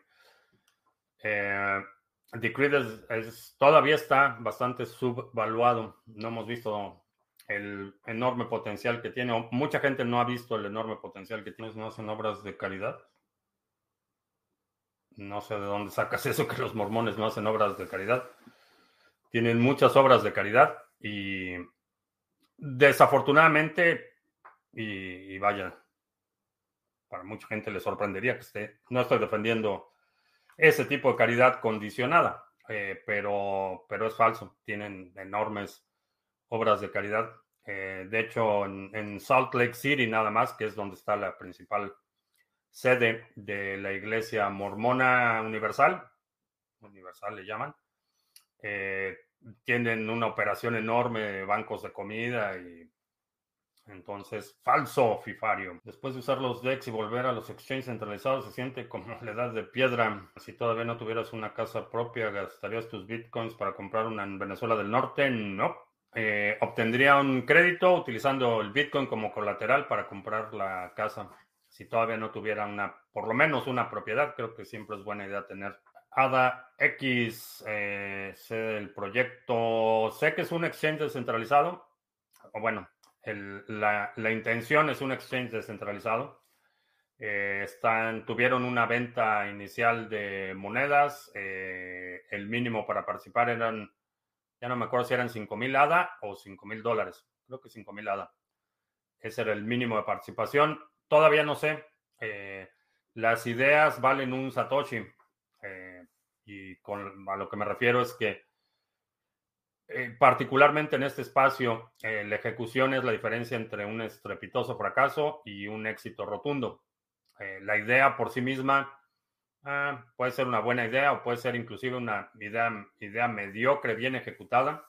eh, es, todavía está bastante subvaluado. No hemos visto el enorme potencial que tiene. mucha gente no ha visto el enorme potencial que tiene. No hacen obras de caridad. No sé de dónde sacas eso que los mormones no hacen obras de caridad. Tienen muchas obras de caridad y desafortunadamente, y vaya, para mucha gente le sorprendería que esté. No estoy defendiendo ese tipo de caridad condicionada, eh, pero, pero es falso. Tienen enormes obras de caridad. Eh, de hecho, en, Salt Lake City nada más, que es donde está la principal sede de la Iglesia Mormona Universal, Universal le llaman, eh, tienen una operación enorme de bancos de comida y entonces, falso fifario. Después de usar los DEX y volver a los exchanges centralizados, se siente como la edad de piedra. Si todavía no tuvieras una casa propia, ¿gastarías tus bitcoins para comprar una en Venezuela del Norte? No. Eh, obtendría un crédito utilizando el bitcoin como colateral para comprar la casa. si todavía no tuviera una, por lo menos una propiedad, creo que siempre es buena idea tener. ADA X, eh, el proyecto, sé que es un exchange descentralizado, o bueno, la, intención es un exchange descentralizado. Eh, están, tuvieron una venta inicial de monedas, eh, el mínimo para participar eran, ya no me acuerdo si eran 5 mil ADA o 5 mil dólares, creo que 5 mil ADA. Ese era el mínimo de participación. Todavía no sé. Eh, las ideas valen un Satoshi. Eh, y con, a lo que me refiero es que, eh, particularmente en este espacio, la ejecución es la diferencia entre un estrepitoso fracaso y un éxito rotundo. la idea por sí misma ah, puede ser una buena idea o puede ser inclusive una idea, idea mediocre, bien ejecutada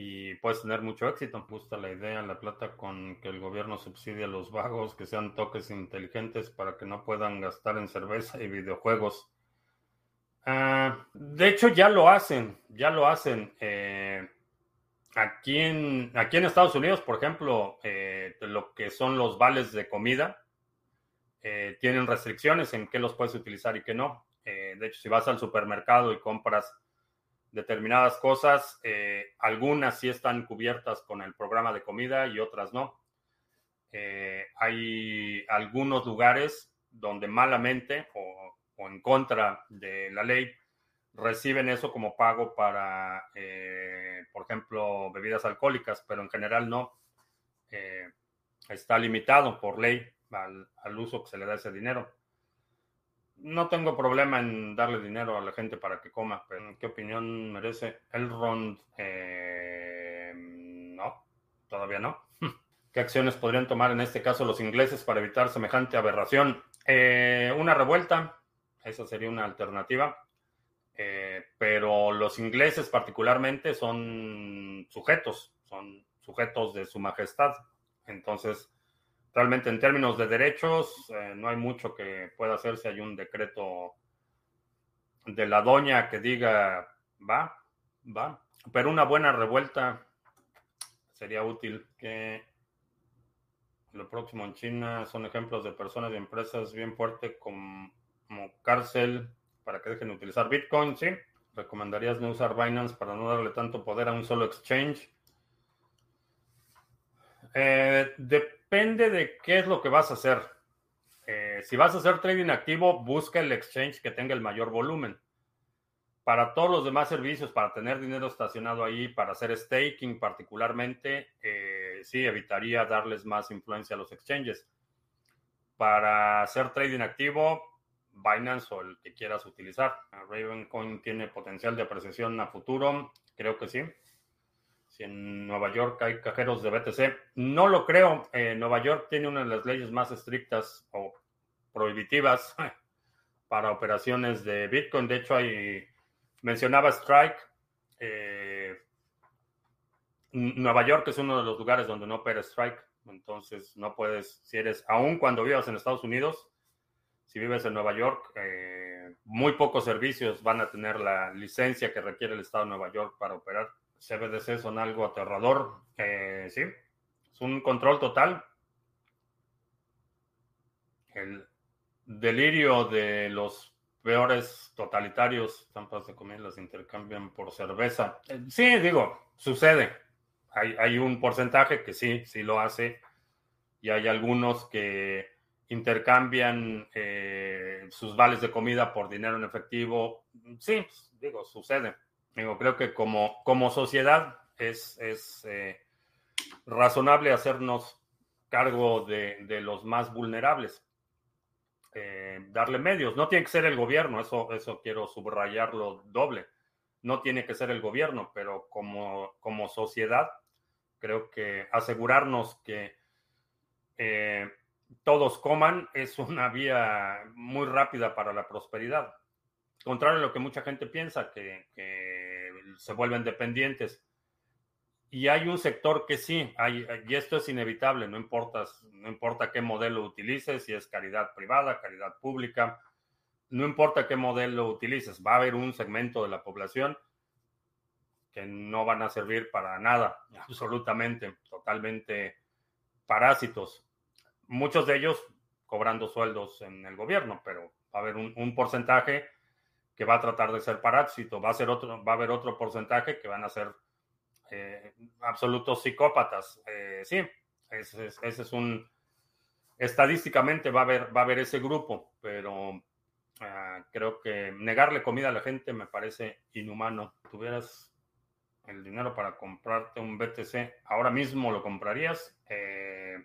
y puedes tener mucho éxito. Me gusta la idea, la plata con que el gobierno subsidie a los vagos, que sean toques inteligentes para que no puedan gastar en cerveza y videojuegos. Ah, de hecho, ya lo hacen, ya lo hacen. Eh, aquí, en, aquí en Estados Unidos, por ejemplo, eh, lo que son los vales de comida, eh, tienen restricciones en qué los puedes utilizar y qué no. de hecho, si vas al supermercado y compras determinadas cosas. Algunas sí están cubiertas con el programa de comida y otras no. Hay algunos lugares donde malamente o, en contra de la ley reciben eso como pago para, eh, por ejemplo, bebidas alcohólicas, pero en general no. está limitado por ley al uso que se le da ese dinero no tengo problema en darle dinero a la gente para que coma, pero ¿qué opinión merece Elrond? Eh, no, todavía no. ¿Qué acciones podrían tomar en este caso los ingleses para evitar semejante aberración? Eh, una revuelta, esa sería una alternativa. Eh, pero los ingleses particularmente son sujetos, son sujetos de su majestad. Entonces, realmente en términos de derechos eh, no hay mucho que pueda hacerse. Hay un decreto de la doña que diga va, va. Pero una buena revuelta sería útil. Que lo próximo en China son ejemplos de personas y empresas bien fuertes como, cárcel para que dejen de utilizar Bitcoin, ¿sí? ¿Recomendarías no usar Binance para no darle tanto poder a un solo exchange? Eh, depende de qué es lo que vas a hacer. Eh, si vas a hacer trading activo, busca el exchange que tenga el mayor volumen. Para todos los demás servicios, para tener dinero estacionado ahí, para hacer staking particularmente, eh, sí, evitaría darles más influencia a los exchanges. Para hacer trading activo, Binance o el que quieras utilizar. Ravencoin tiene potencial de apreciación a futuro, creo que sí si en Nueva York hay cajeros de BTC. No lo creo. Eh, Nueva York tiene una de las leyes más estrictas o prohibitivas para operaciones de Bitcoin. De hecho, hay, mencionaba Strike. Eh, Nueva York es uno de los lugares donde no opera Strike. Entonces, no puedes, si eres, aún cuando vivas en Estados Unidos, si vives en Nueva York, eh, muy pocos servicios van a tener la licencia que requiere el Estado de Nueva York para operar. CBDC son algo aterrador. Eh, sí, es un control total. El delirio de los peores totalitarios, estampas de comida las intercambian por cerveza. Eh, sí, digo, sucede. Hay, hay, un porcentaje que sí, sí lo hace. Y hay algunos que intercambian eh, sus vales de comida por dinero en efectivo. Sí, digo, sucede creo que como, como sociedad es, es eh, razonable hacernos cargo de, los más vulnerables. Eh, darle medios. No tiene que ser el gobierno, eso, eso quiero subrayarlo doble. No tiene que ser el gobierno, pero como, como sociedad, creo que asegurarnos que todos coman es una vía muy rápida para la prosperidad. Contrario a lo que mucha gente piensa, que, se vuelven dependientes. Y hay un sector que sí, y esto es inevitable, no importa, no importa qué modelo utilices, si es caridad privada, caridad pública, no importa qué modelo utilices, va a haber un segmento de la población que no van a servir para nada, absolutamente, totalmente parásitos. Muchos de ellos cobrando sueldos en el gobierno, pero va a haber un, porcentaje que va a tratar de ser parásito, va a, ser otro, va a haber otro porcentaje que van a ser eh, absolutos psicópatas. Eh, sí, ese, es un... Estadísticamente va a haber, va a haber ese grupo, pero ah, creo que negarle comida a la gente me parece inhumano. Tuvieras el dinero para comprarte un BTC, ¿ahora mismo lo comprarías? Eh,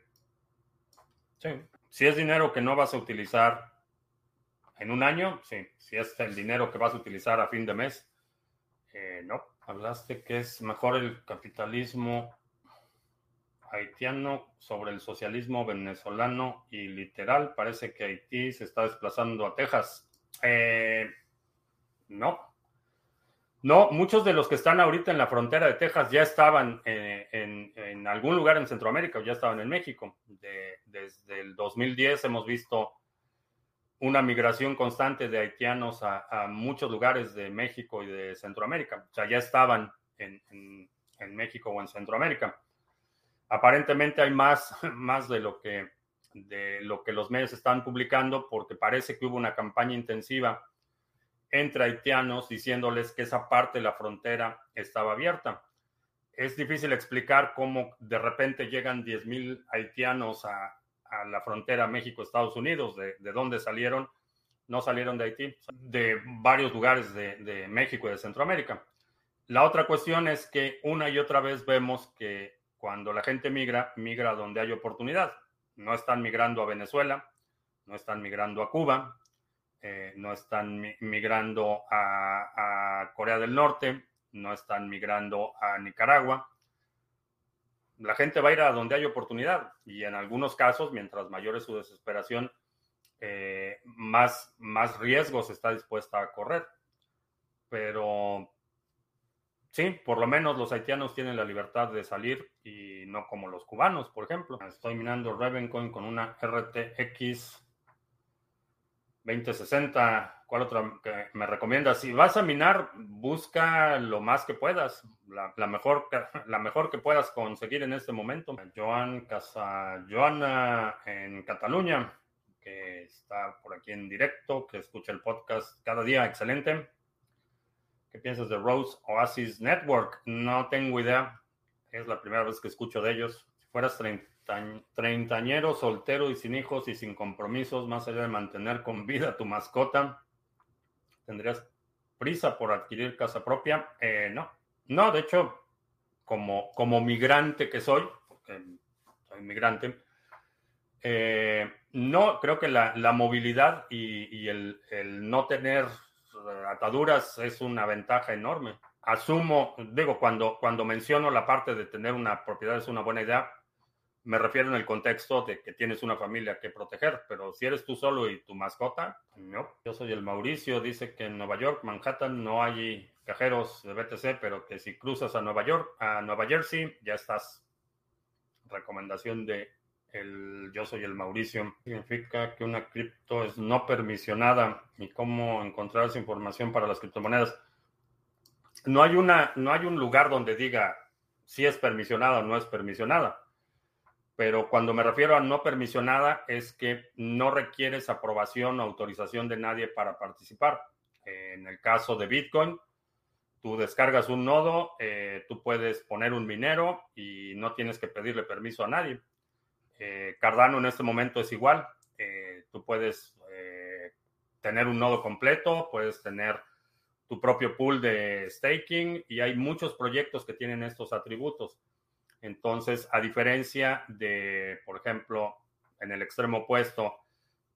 sí. Si es dinero que no vas a utilizar en un año, sí. Si es el dinero que vas a utilizar a fin de mes, eh, no. Hablaste que es mejor el capitalismo haitiano sobre el socialismo venezolano y literal parece que Haití se está desplazando a Texas. Eh, no, no, muchos de los que están ahorita en la frontera de Texas ya estaban eh, en, algún lugar en Centroamérica ya estaban en México. desde el 2010 hemos visto una migración constante de haitianos a, muchos lugares de México y de Centroamérica. O sea, ya estaban en, México o en Centroamérica. Aparentemente hay más, más de, lo que, de lo que los medios están publicando porque parece que hubo una campaña intensiva entre haitianos diciéndoles que esa parte de la frontera estaba abierta. Es difícil explicar cómo de repente llegan 10.000 haitianos a, la frontera México-Estados Unidos. De, dónde salieron? No salieron de Haití, de varios lugares de, México y de Centroamérica. La otra cuestión es que una y otra vez vemos que cuando la gente migra, migra donde hay oportunidad. No están migrando a Venezuela, no están migrando a Cuba, eh, no están migrando a, Corea del Norte, no están migrando a Nicaragua. La gente va a ir a donde hay oportunidad y en algunos casos, mientras mayor es su desesperación, eh, más, más riesgos está dispuesta a correr. Pero sí, por lo menos los haitianos tienen la libertad de salir y no como los cubanos, por ejemplo. Estoy minando Ravencoin con una RTX 2060, ¿cuál otra que me recomiendas? Si vas a minar, busca lo más que puedas, la, mejor, la mejor que puedas conseguir en este momento. Joan Casa, Joana en Cataluña, que está por aquí en directo, que escucha el podcast cada día, excelente. ¿Qué piensas de Rose Oasis Network? No tengo idea, es la primera vez que escucho de ellos. Si fueras 30 treintañero, soltero y sin hijos y sin compromisos, más allá de mantener con vida tu mascota, ¿tendrías prisa por adquirir casa propia? Eh, no, no, de hecho, como, como migrante que soy, porque soy migrante, eh, no, creo que la, movilidad y, el, el, no tener ataduras es una ventaja enorme. Asumo, digo, cuando, cuando menciono la parte de tener una propiedad es una buena idea, me refiero en el contexto de que tienes una familia que proteger, pero si eres tú solo y tu mascota, no. Yo soy el Mauricio, dice que en Nueva York, Manhattan, no hay cajeros de BTC, pero que si cruzas a Nueva York, a Nueva Jersey, ya estás. Recomendación de el Yo soy el Mauricio. Significa que una cripto es no permisionada y cómo encontrar esa información para las criptomonedas. No hay, una, no hay un lugar donde diga si es permisionada o no es permisionada pero cuando me refiero a no permisionada es que no requieres aprobación o autorización de nadie para participar. En el caso de Bitcoin, tú descargas un nodo, eh, tú puedes poner un minero y no tienes que pedirle permiso a nadie. Eh, Cardano en este momento es igual. Eh, tú puedes tener un nodo completo, puedes tener tu propio pool de staking y hay muchos proyectos que tienen estos atributos. Entonces, a diferencia de, por ejemplo, en el extremo opuesto,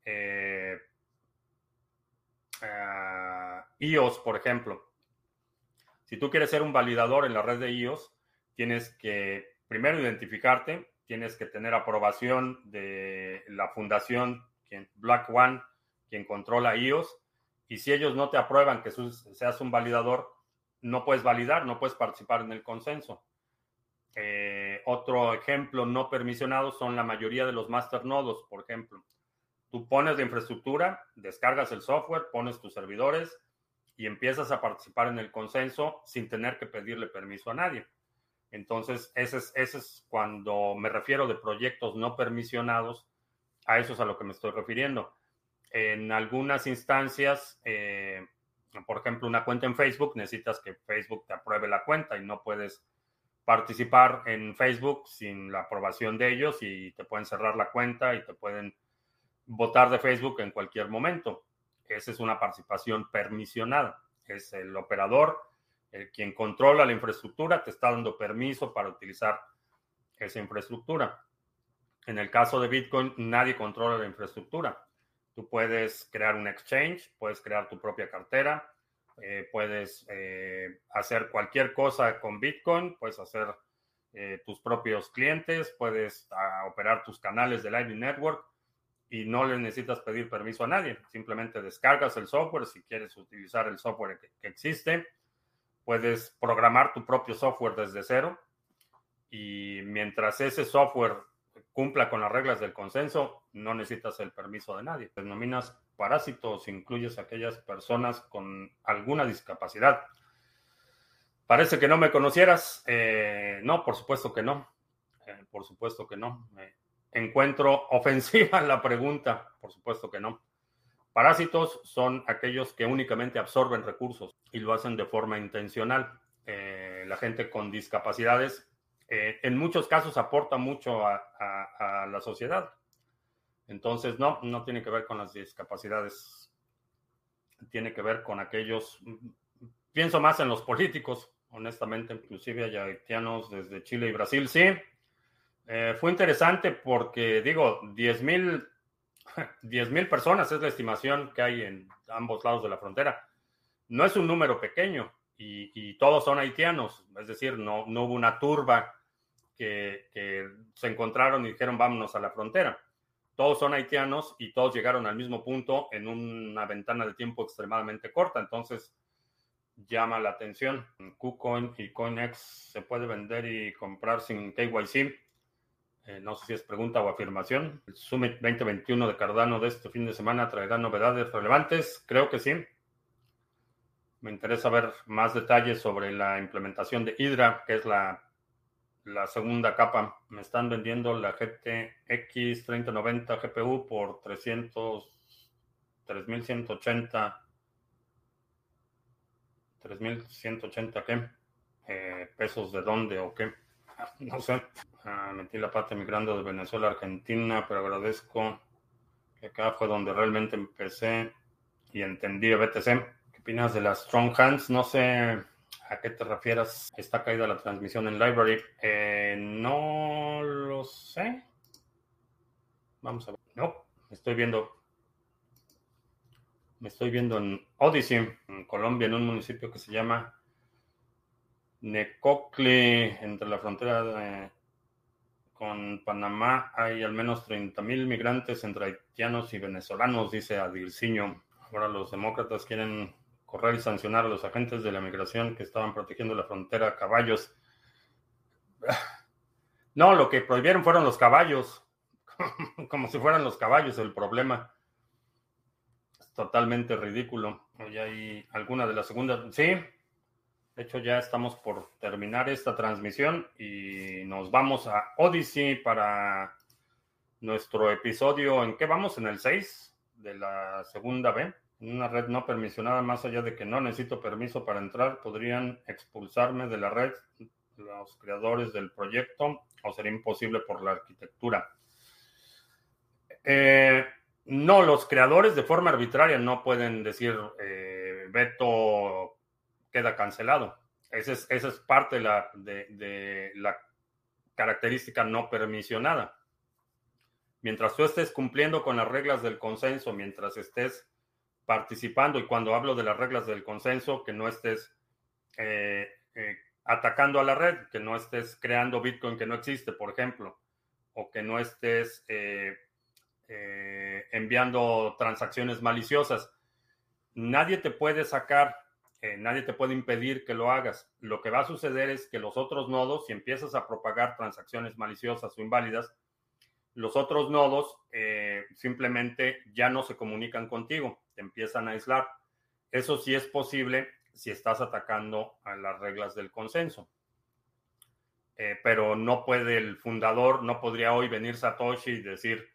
eh, IOS, por ejemplo, si tú quieres ser un validador en la red de IOS, tienes que primero identificarte, tienes que tener aprobación de la fundación Black One, quien controla IOS, y si ellos no te aprueban que seas un validador, no puedes validar, no puedes participar en el consenso. Eh, otro ejemplo no permisionado son la mayoría de los masternodos, por ejemplo. Tú pones la infraestructura, descargas el software, pones tus servidores y empiezas a participar en el consenso sin tener que pedirle permiso a nadie. Entonces, ese es, ese es cuando me refiero de proyectos no permisionados. A eso es a lo que me estoy refiriendo. En algunas instancias, eh, por ejemplo, una cuenta en Facebook, necesitas que Facebook te apruebe la cuenta y no puedes participar en Facebook sin la aprobación de ellos y te pueden cerrar la cuenta y te pueden votar de Facebook en cualquier momento. Esa es una participación permisionada. Es el operador, el quien controla la infraestructura, te está dando permiso para utilizar esa infraestructura. En el caso de Bitcoin, nadie controla la infraestructura. Tú puedes crear un exchange, puedes crear tu propia cartera, eh, puedes eh, hacer cualquier cosa con Bitcoin, puedes hacer eh, tus propios clientes, puedes ah, operar tus canales de Lightning Network y no le necesitas pedir permiso a nadie. Simplemente descargas el software si quieres utilizar el software que, que existe. Puedes programar tu propio software desde cero y mientras ese software cumpla con las reglas del consenso, no necesitas el permiso de nadie. Denominas parásitos, incluyes a aquellas personas con alguna discapacidad. Parece que no me conocieras. Eh, no, por supuesto que no. Eh, por supuesto que no. encuentro ofensiva la pregunta. Por supuesto que no. Parásitos son aquellos que únicamente absorben recursos y lo hacen de forma intencional. Eh, la gente con discapacidades en muchos casos aporta mucho a, la sociedad. Entonces, no, no tiene que ver con las discapacidades, tiene que ver con aquellos, pienso más en los políticos, honestamente, inclusive hay haitianos desde Chile y Brasil, sí. Eh, fue interesante porque, digo, 10 mil 10 mil personas es la estimación que hay en ambos lados de la frontera. No es un número pequeño y, todos son haitianos, es decir, no, no hubo una turba que, se encontraron y dijeron vámonos a la frontera. Todos son haitianos y todos llegaron al mismo punto en una ventana de tiempo extremadamente corta. Entonces, llama la atención. KuCoin y CoinEx se puede vender y comprar sin KYC. Eh, no sé si es pregunta o afirmación. El Summit 2021 de Cardano de este fin de semana traerá novedades relevantes. Creo que sí. Me interesa ver más detalles sobre la implementación de Hydra, que es la la segunda capa. Me están vendiendo la GTX 3090 GPU por 300, 3180, 3180 qué? Eh, pesos de dónde o qué. No sé. Ah, metí la pata migrando de Venezuela a Argentina, pero agradezco que acá fue donde realmente empecé y entendí BTC. ¿Qué opinas de las Strong Hands? No sé ¿A qué te refieres? ¿Está caída la transmisión en Library? Eh, no lo sé. Vamos a ver. No, estoy viendo. Me estoy viendo en Odyssey, en Colombia, en un municipio que se llama Necocli, entre la frontera con Panamá. Hay al menos 30.000 migrantes entre haitianos y venezolanos, dice Adirciño. Ahora los demócratas quieren correr y sancionar a los agentes de la migración que estaban protegiendo la frontera a caballos. No, lo que prohibieron fueron los caballos, como si fueran los caballos el problema. Es totalmente ridículo. ¿Ya hay alguna de las segundas? Sí. De hecho, ya estamos por terminar esta transmisión y nos vamos a Odyssey para nuestro episodio. ¿En qué vamos? En el 6 de la segunda B una red no permisionada, más allá de que no necesito permiso para entrar, podrían expulsarme de la red los creadores del proyecto o sería imposible por la arquitectura. Eh, no, los creadores de forma arbitraria no pueden decir eh, veto queda cancelado. Esa es, esa es parte de la, de la característica no permisionada. Mientras tú estés cumpliendo con las reglas del consenso, mientras estés participando y cuando hablo de las reglas del consenso, que no estés eh, eh, atacando a la red, que no estés creando Bitcoin que no existe, por ejemplo, o que no estés eh, enviando transacciones maliciosas. Nadie te puede sacar, nadie te puede impedir que lo hagas. Lo que va a suceder es que los otros nodos, si empiezas a propagar transacciones maliciosas o inválidas, los otros nodos eh, simplemente ya no se comunican contigo, te empiezan a aislar. Eso sí es posible si estás atacando a las reglas del consenso. Eh, pero no puede el fundador, no podría hoy venir Satoshi y decir,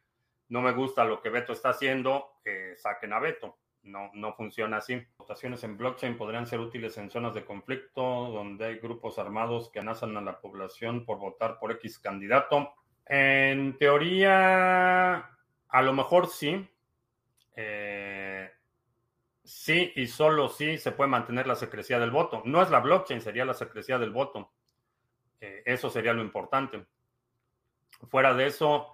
no me gusta lo que Beto está haciendo, saquen a Beto. No, no funciona así. Votaciones en blockchain podrían ser útiles en zonas de conflicto donde hay grupos armados que amenazan a la población por votar por X candidato. En teoría, a lo mejor sí. Eh, sí y solo sí se puede mantener la secrecía del voto. No es la blockchain, sería la secrecía del voto. Eh, eso sería lo importante. Fuera de eso,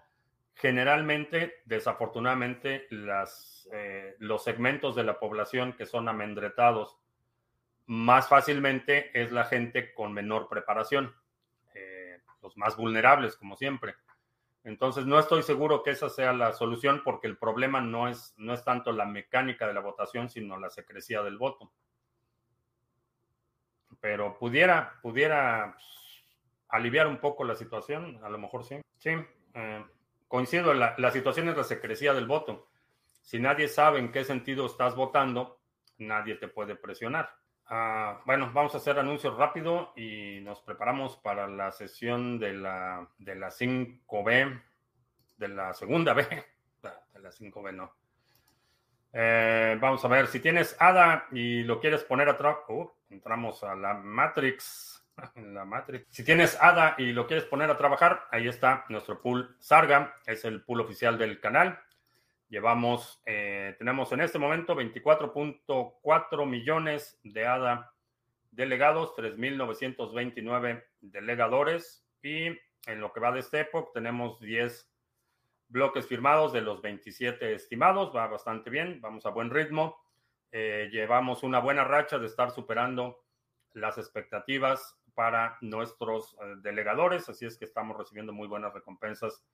generalmente, desafortunadamente, eh, los segmentos de la población que son amendretados más fácilmente es la gente con menor preparación, los más vulnerables, como siempre. Entonces, no estoy seguro que esa sea la solución porque el problema no es, no es tanto la mecánica de la votación, sino la secrecía del voto. Pero pudiera, pudiera pues, aliviar un poco la situación, a lo mejor sí. Sí, eh, coincido, la, la situación es la secrecía del voto. Si nadie sabe en qué sentido estás votando, nadie te puede presionar. Ah, bueno, vamos a hacer anuncios rápido y nos preparamos para la sesión de la, de la 5B, de la segunda B, de la 5B no. Eh, vamos a ver, si tienes ADA y lo quieres poner atrás, uh, entramos a la Matrix, la Matrix. Si tienes ADA y lo quieres poner a trabajar, ahí está nuestro pool Sarga, es el pool oficial del canal. Llevamos, eh, tenemos en este momento 24.4 millones de ADA delegados, 3.929 delegadores y en lo que va de este época tenemos 10 bloques firmados de los 27 estimados, va bastante bien, vamos a buen ritmo. Eh, llevamos una buena racha de estar superando las expectativas para nuestros eh, delegadores, así es que estamos recibiendo muy buenas recompensas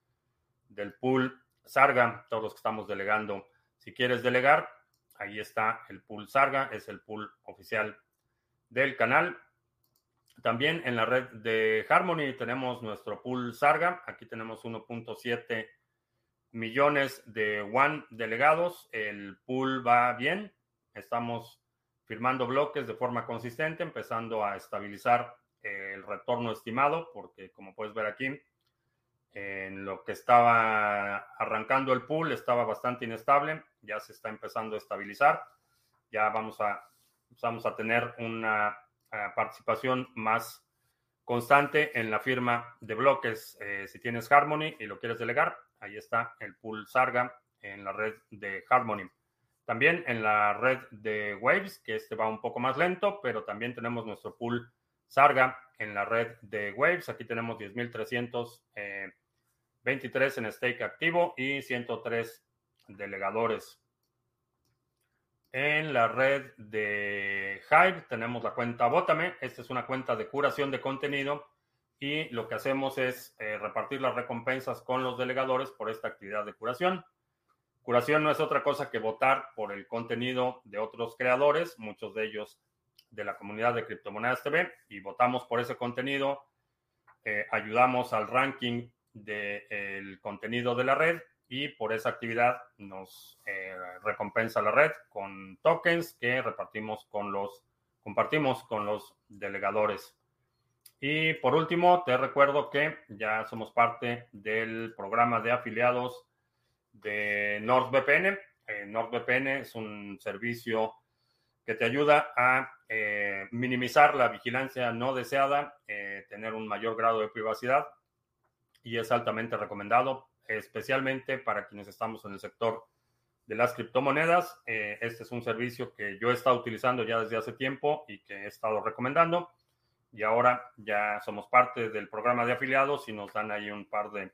del pool Sarga, todos los que estamos delegando. Si quieres delegar, ahí está el pool Sarga, es el pool oficial del canal. También en la red de Harmony tenemos nuestro pool Sarga. Aquí tenemos 1.7 millones de One delegados. El pool va bien. Estamos firmando bloques de forma consistente, empezando a estabilizar el retorno estimado, porque como puedes ver aquí, en lo que estaba arrancando el pool estaba bastante inestable, ya se está empezando a estabilizar, ya vamos a, vamos a tener una eh, participación más constante en la firma de bloques. Eh, si tienes Harmony y lo quieres delegar, ahí está el pool Sarga en la red de Harmony. También en la red de Waves, que este va un poco más lento, pero también tenemos nuestro pool Sarga en la red de Waves. Aquí tenemos 10.300 eh, 23 en stake activo y 103 delegadores. En la red de Hive tenemos la cuenta Bótame. Esta es una cuenta de curación de contenido y lo que hacemos es eh, repartir las recompensas con los delegadores por esta actividad de curación. Curación no es otra cosa que votar por el contenido de otros creadores, muchos de ellos de la comunidad de Criptomonedas TV, y votamos por ese contenido. Eh, ayudamos al ranking del contenido de la red y por esa actividad nos eh, recompensa la red con tokens que repartimos con los, compartimos con los delegadores. Y por último, te recuerdo que ya somos parte del programa de afiliados de NordVPN. Eh, NordVPN es un servicio que te ayuda a eh, minimizar la vigilancia no deseada, tener un mayor grado de privacidad y es altamente recomendado, especialmente para quienes estamos en el sector de las criptomonedas. Eh, este es un servicio que yo he estado utilizando ya desde hace tiempo y que he estado recomendando. Y ahora ya somos parte del programa de afiliados y nos dan ahí un par de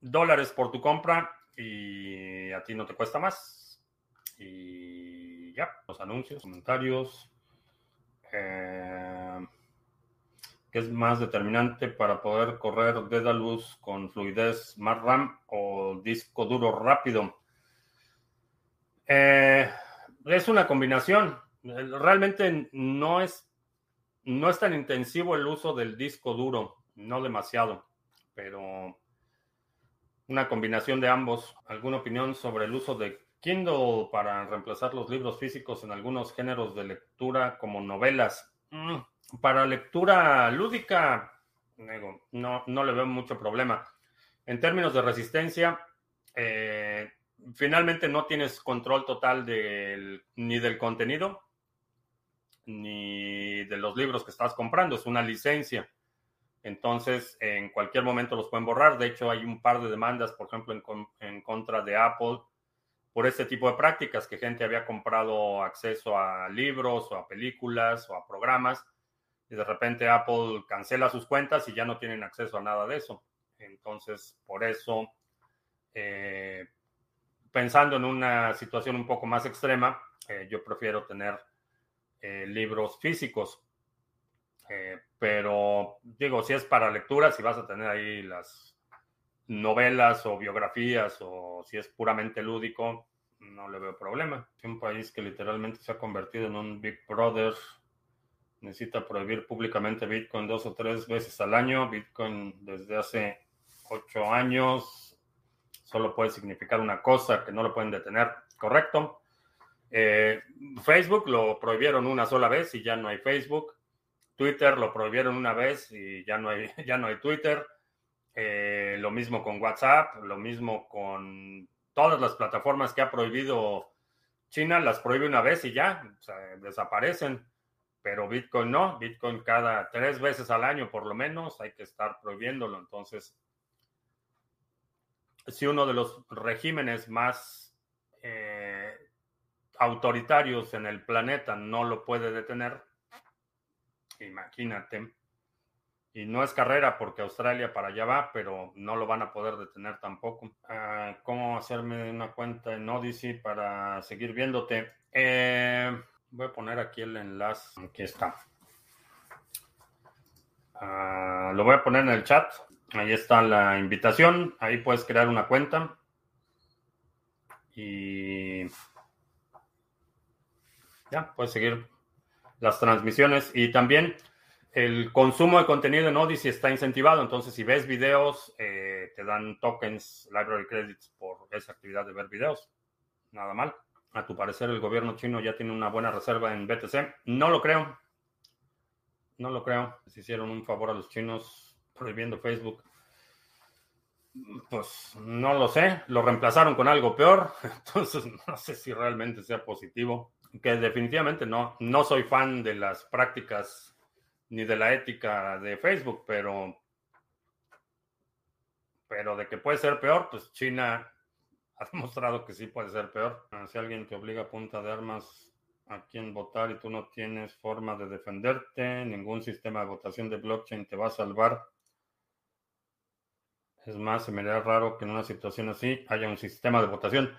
dólares por tu compra y a ti no te cuesta más. Y ya, los anuncios, comentarios. Eh, es más determinante para poder correr Dedalus con fluidez, más RAM o disco duro rápido? Eh, es una combinación. Realmente no es, no es tan intensivo el uso del disco duro, no demasiado, pero una combinación de ambos. ¿Alguna opinión sobre el uso de Kindle para reemplazar los libros físicos en algunos géneros de lectura como novelas? Mm, para lectura lúdica, no, no le veo mucho problema. En términos de resistencia, eh, finalmente no tienes control total ni del contenido ni de los libros que estás comprando, es una licencia. Entonces, en cualquier momento los pueden borrar. De hecho, hay un par de demandas, por ejemplo, en, en contra de Apple por este tipo de prácticas, que gente había comprado acceso a libros o a películas o a programas y de repente Apple cancela sus cuentas y ya no tienen acceso a nada de eso. Entonces, por eso, eh, pensando en una situación un poco más extrema, eh, yo prefiero tener eh, libros físicos. pero digo, si es para lectura, si vas a tener ahí las novelas o biografías o si es puramente lúdico, no le veo problema. Un país que literalmente se ha convertido en un Big Brother necesita prohibir públicamente Bitcoin dos o tres veces al año. Bitcoin desde hace ocho años solo puede significar una cosa que no lo pueden detener, ¿correcto? Eh, Facebook lo prohibieron una sola vez y ya no hay Facebook. Twitter lo prohibieron una vez y ya no hay, ya no hay Twitter. Eh, lo mismo con WhatsApp, lo mismo con todas las plataformas que ha prohibido China, las prohíbe una vez y ya, desaparecen. Pero Bitcoin no, Bitcoin cada tres veces al año por lo menos hay que estar prohibiéndolo. Entonces, si uno de los regímenes más eh, autoritarios en el planeta no lo puede detener, imagínate. Y no es carrera porque Australia para allá va, pero no lo van a poder detener tampoco. Ah, ¿Cómo hacerme una cuenta en Odyssey para seguir viéndote? Eh, voy a poner aquí el enlace. Aquí está. Ah, lo voy a poner en el chat. Ahí está la invitación. Ahí puedes crear una cuenta. Y ya, puedes seguir las transmisiones. Y también el consumo de contenido en Odyssey está incentivado. Entonces, si ves videos, eh, te dan tokens, library credits por esa actividad de ver videos. Nada mal. A tu parecer, el gobierno chino ya tiene una buena reserva en BTC. No lo creo. No lo creo. Se hicieron un favor a los chinos prohibiendo Facebook. Pues no lo sé, lo reemplazaron con algo peor, entonces no sé si realmente sea positivo. Que definitivamente no, no soy fan de las prácticas ni de la ética de Facebook, pero, pero de que puede ser peor, pues China ha demostrado que sí puede ser peor. Ah, si alguien te obliga a punta de armas a quién votar y tú no tienes forma de defenderte, ningún sistema de votación de blockchain te va a salvar es más, se me da raro que en una situación así haya un sistema de votación.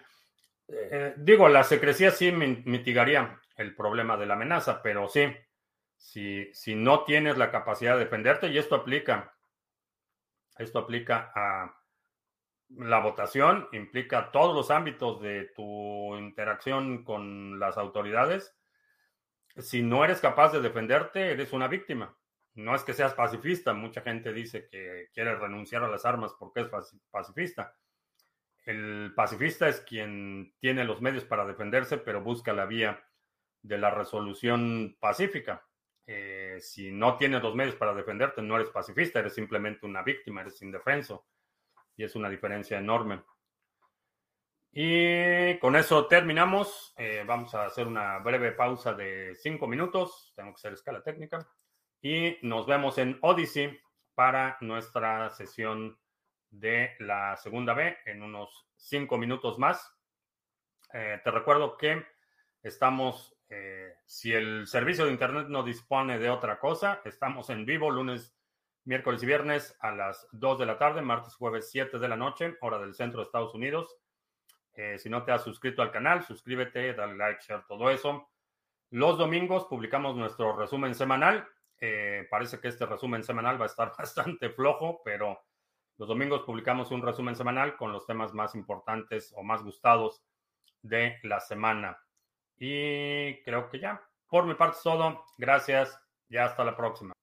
Eh, digo, la secrecía sí mitigaría el problema de la amenaza, pero sí, si, si no tienes la capacidad de defenderte, y esto aplica, esto aplica a la votación, implica todos los ámbitos de tu interacción con las autoridades. Si no eres capaz de defenderte, eres una víctima no es que seas pacifista, mucha gente dice que quiere renunciar a las armas porque es pacifista. El pacifista es quien tiene los medios para defenderse, pero busca la vía de la resolución pacífica. Eh, si no tienes los medios para defenderte, no eres pacifista, eres simplemente una víctima, eres indefenso. Y es una diferencia enorme. Y con eso terminamos. Eh, vamos a hacer una breve pausa de cinco minutos. Tengo que hacer escala técnica y nos vemos en Odyssey para nuestra sesión de la segunda B en unos cinco minutos más. Eh, te recuerdo que estamos, eh, si el servicio de Internet no dispone de otra cosa, estamos en vivo lunes, miércoles y viernes a las 2 de la tarde, martes, jueves, 7 de la noche, hora del centro de Estados Unidos. Eh, si no te has suscrito al canal, suscríbete, dale like, share, todo eso. Los domingos publicamos nuestro resumen semanal eh, parece que este resumen semanal va a estar bastante flojo, pero los domingos publicamos un resumen semanal con los temas más importantes o más gustados de la semana. Y creo que ya, por mi parte es todo. Gracias. Ya hasta la próxima.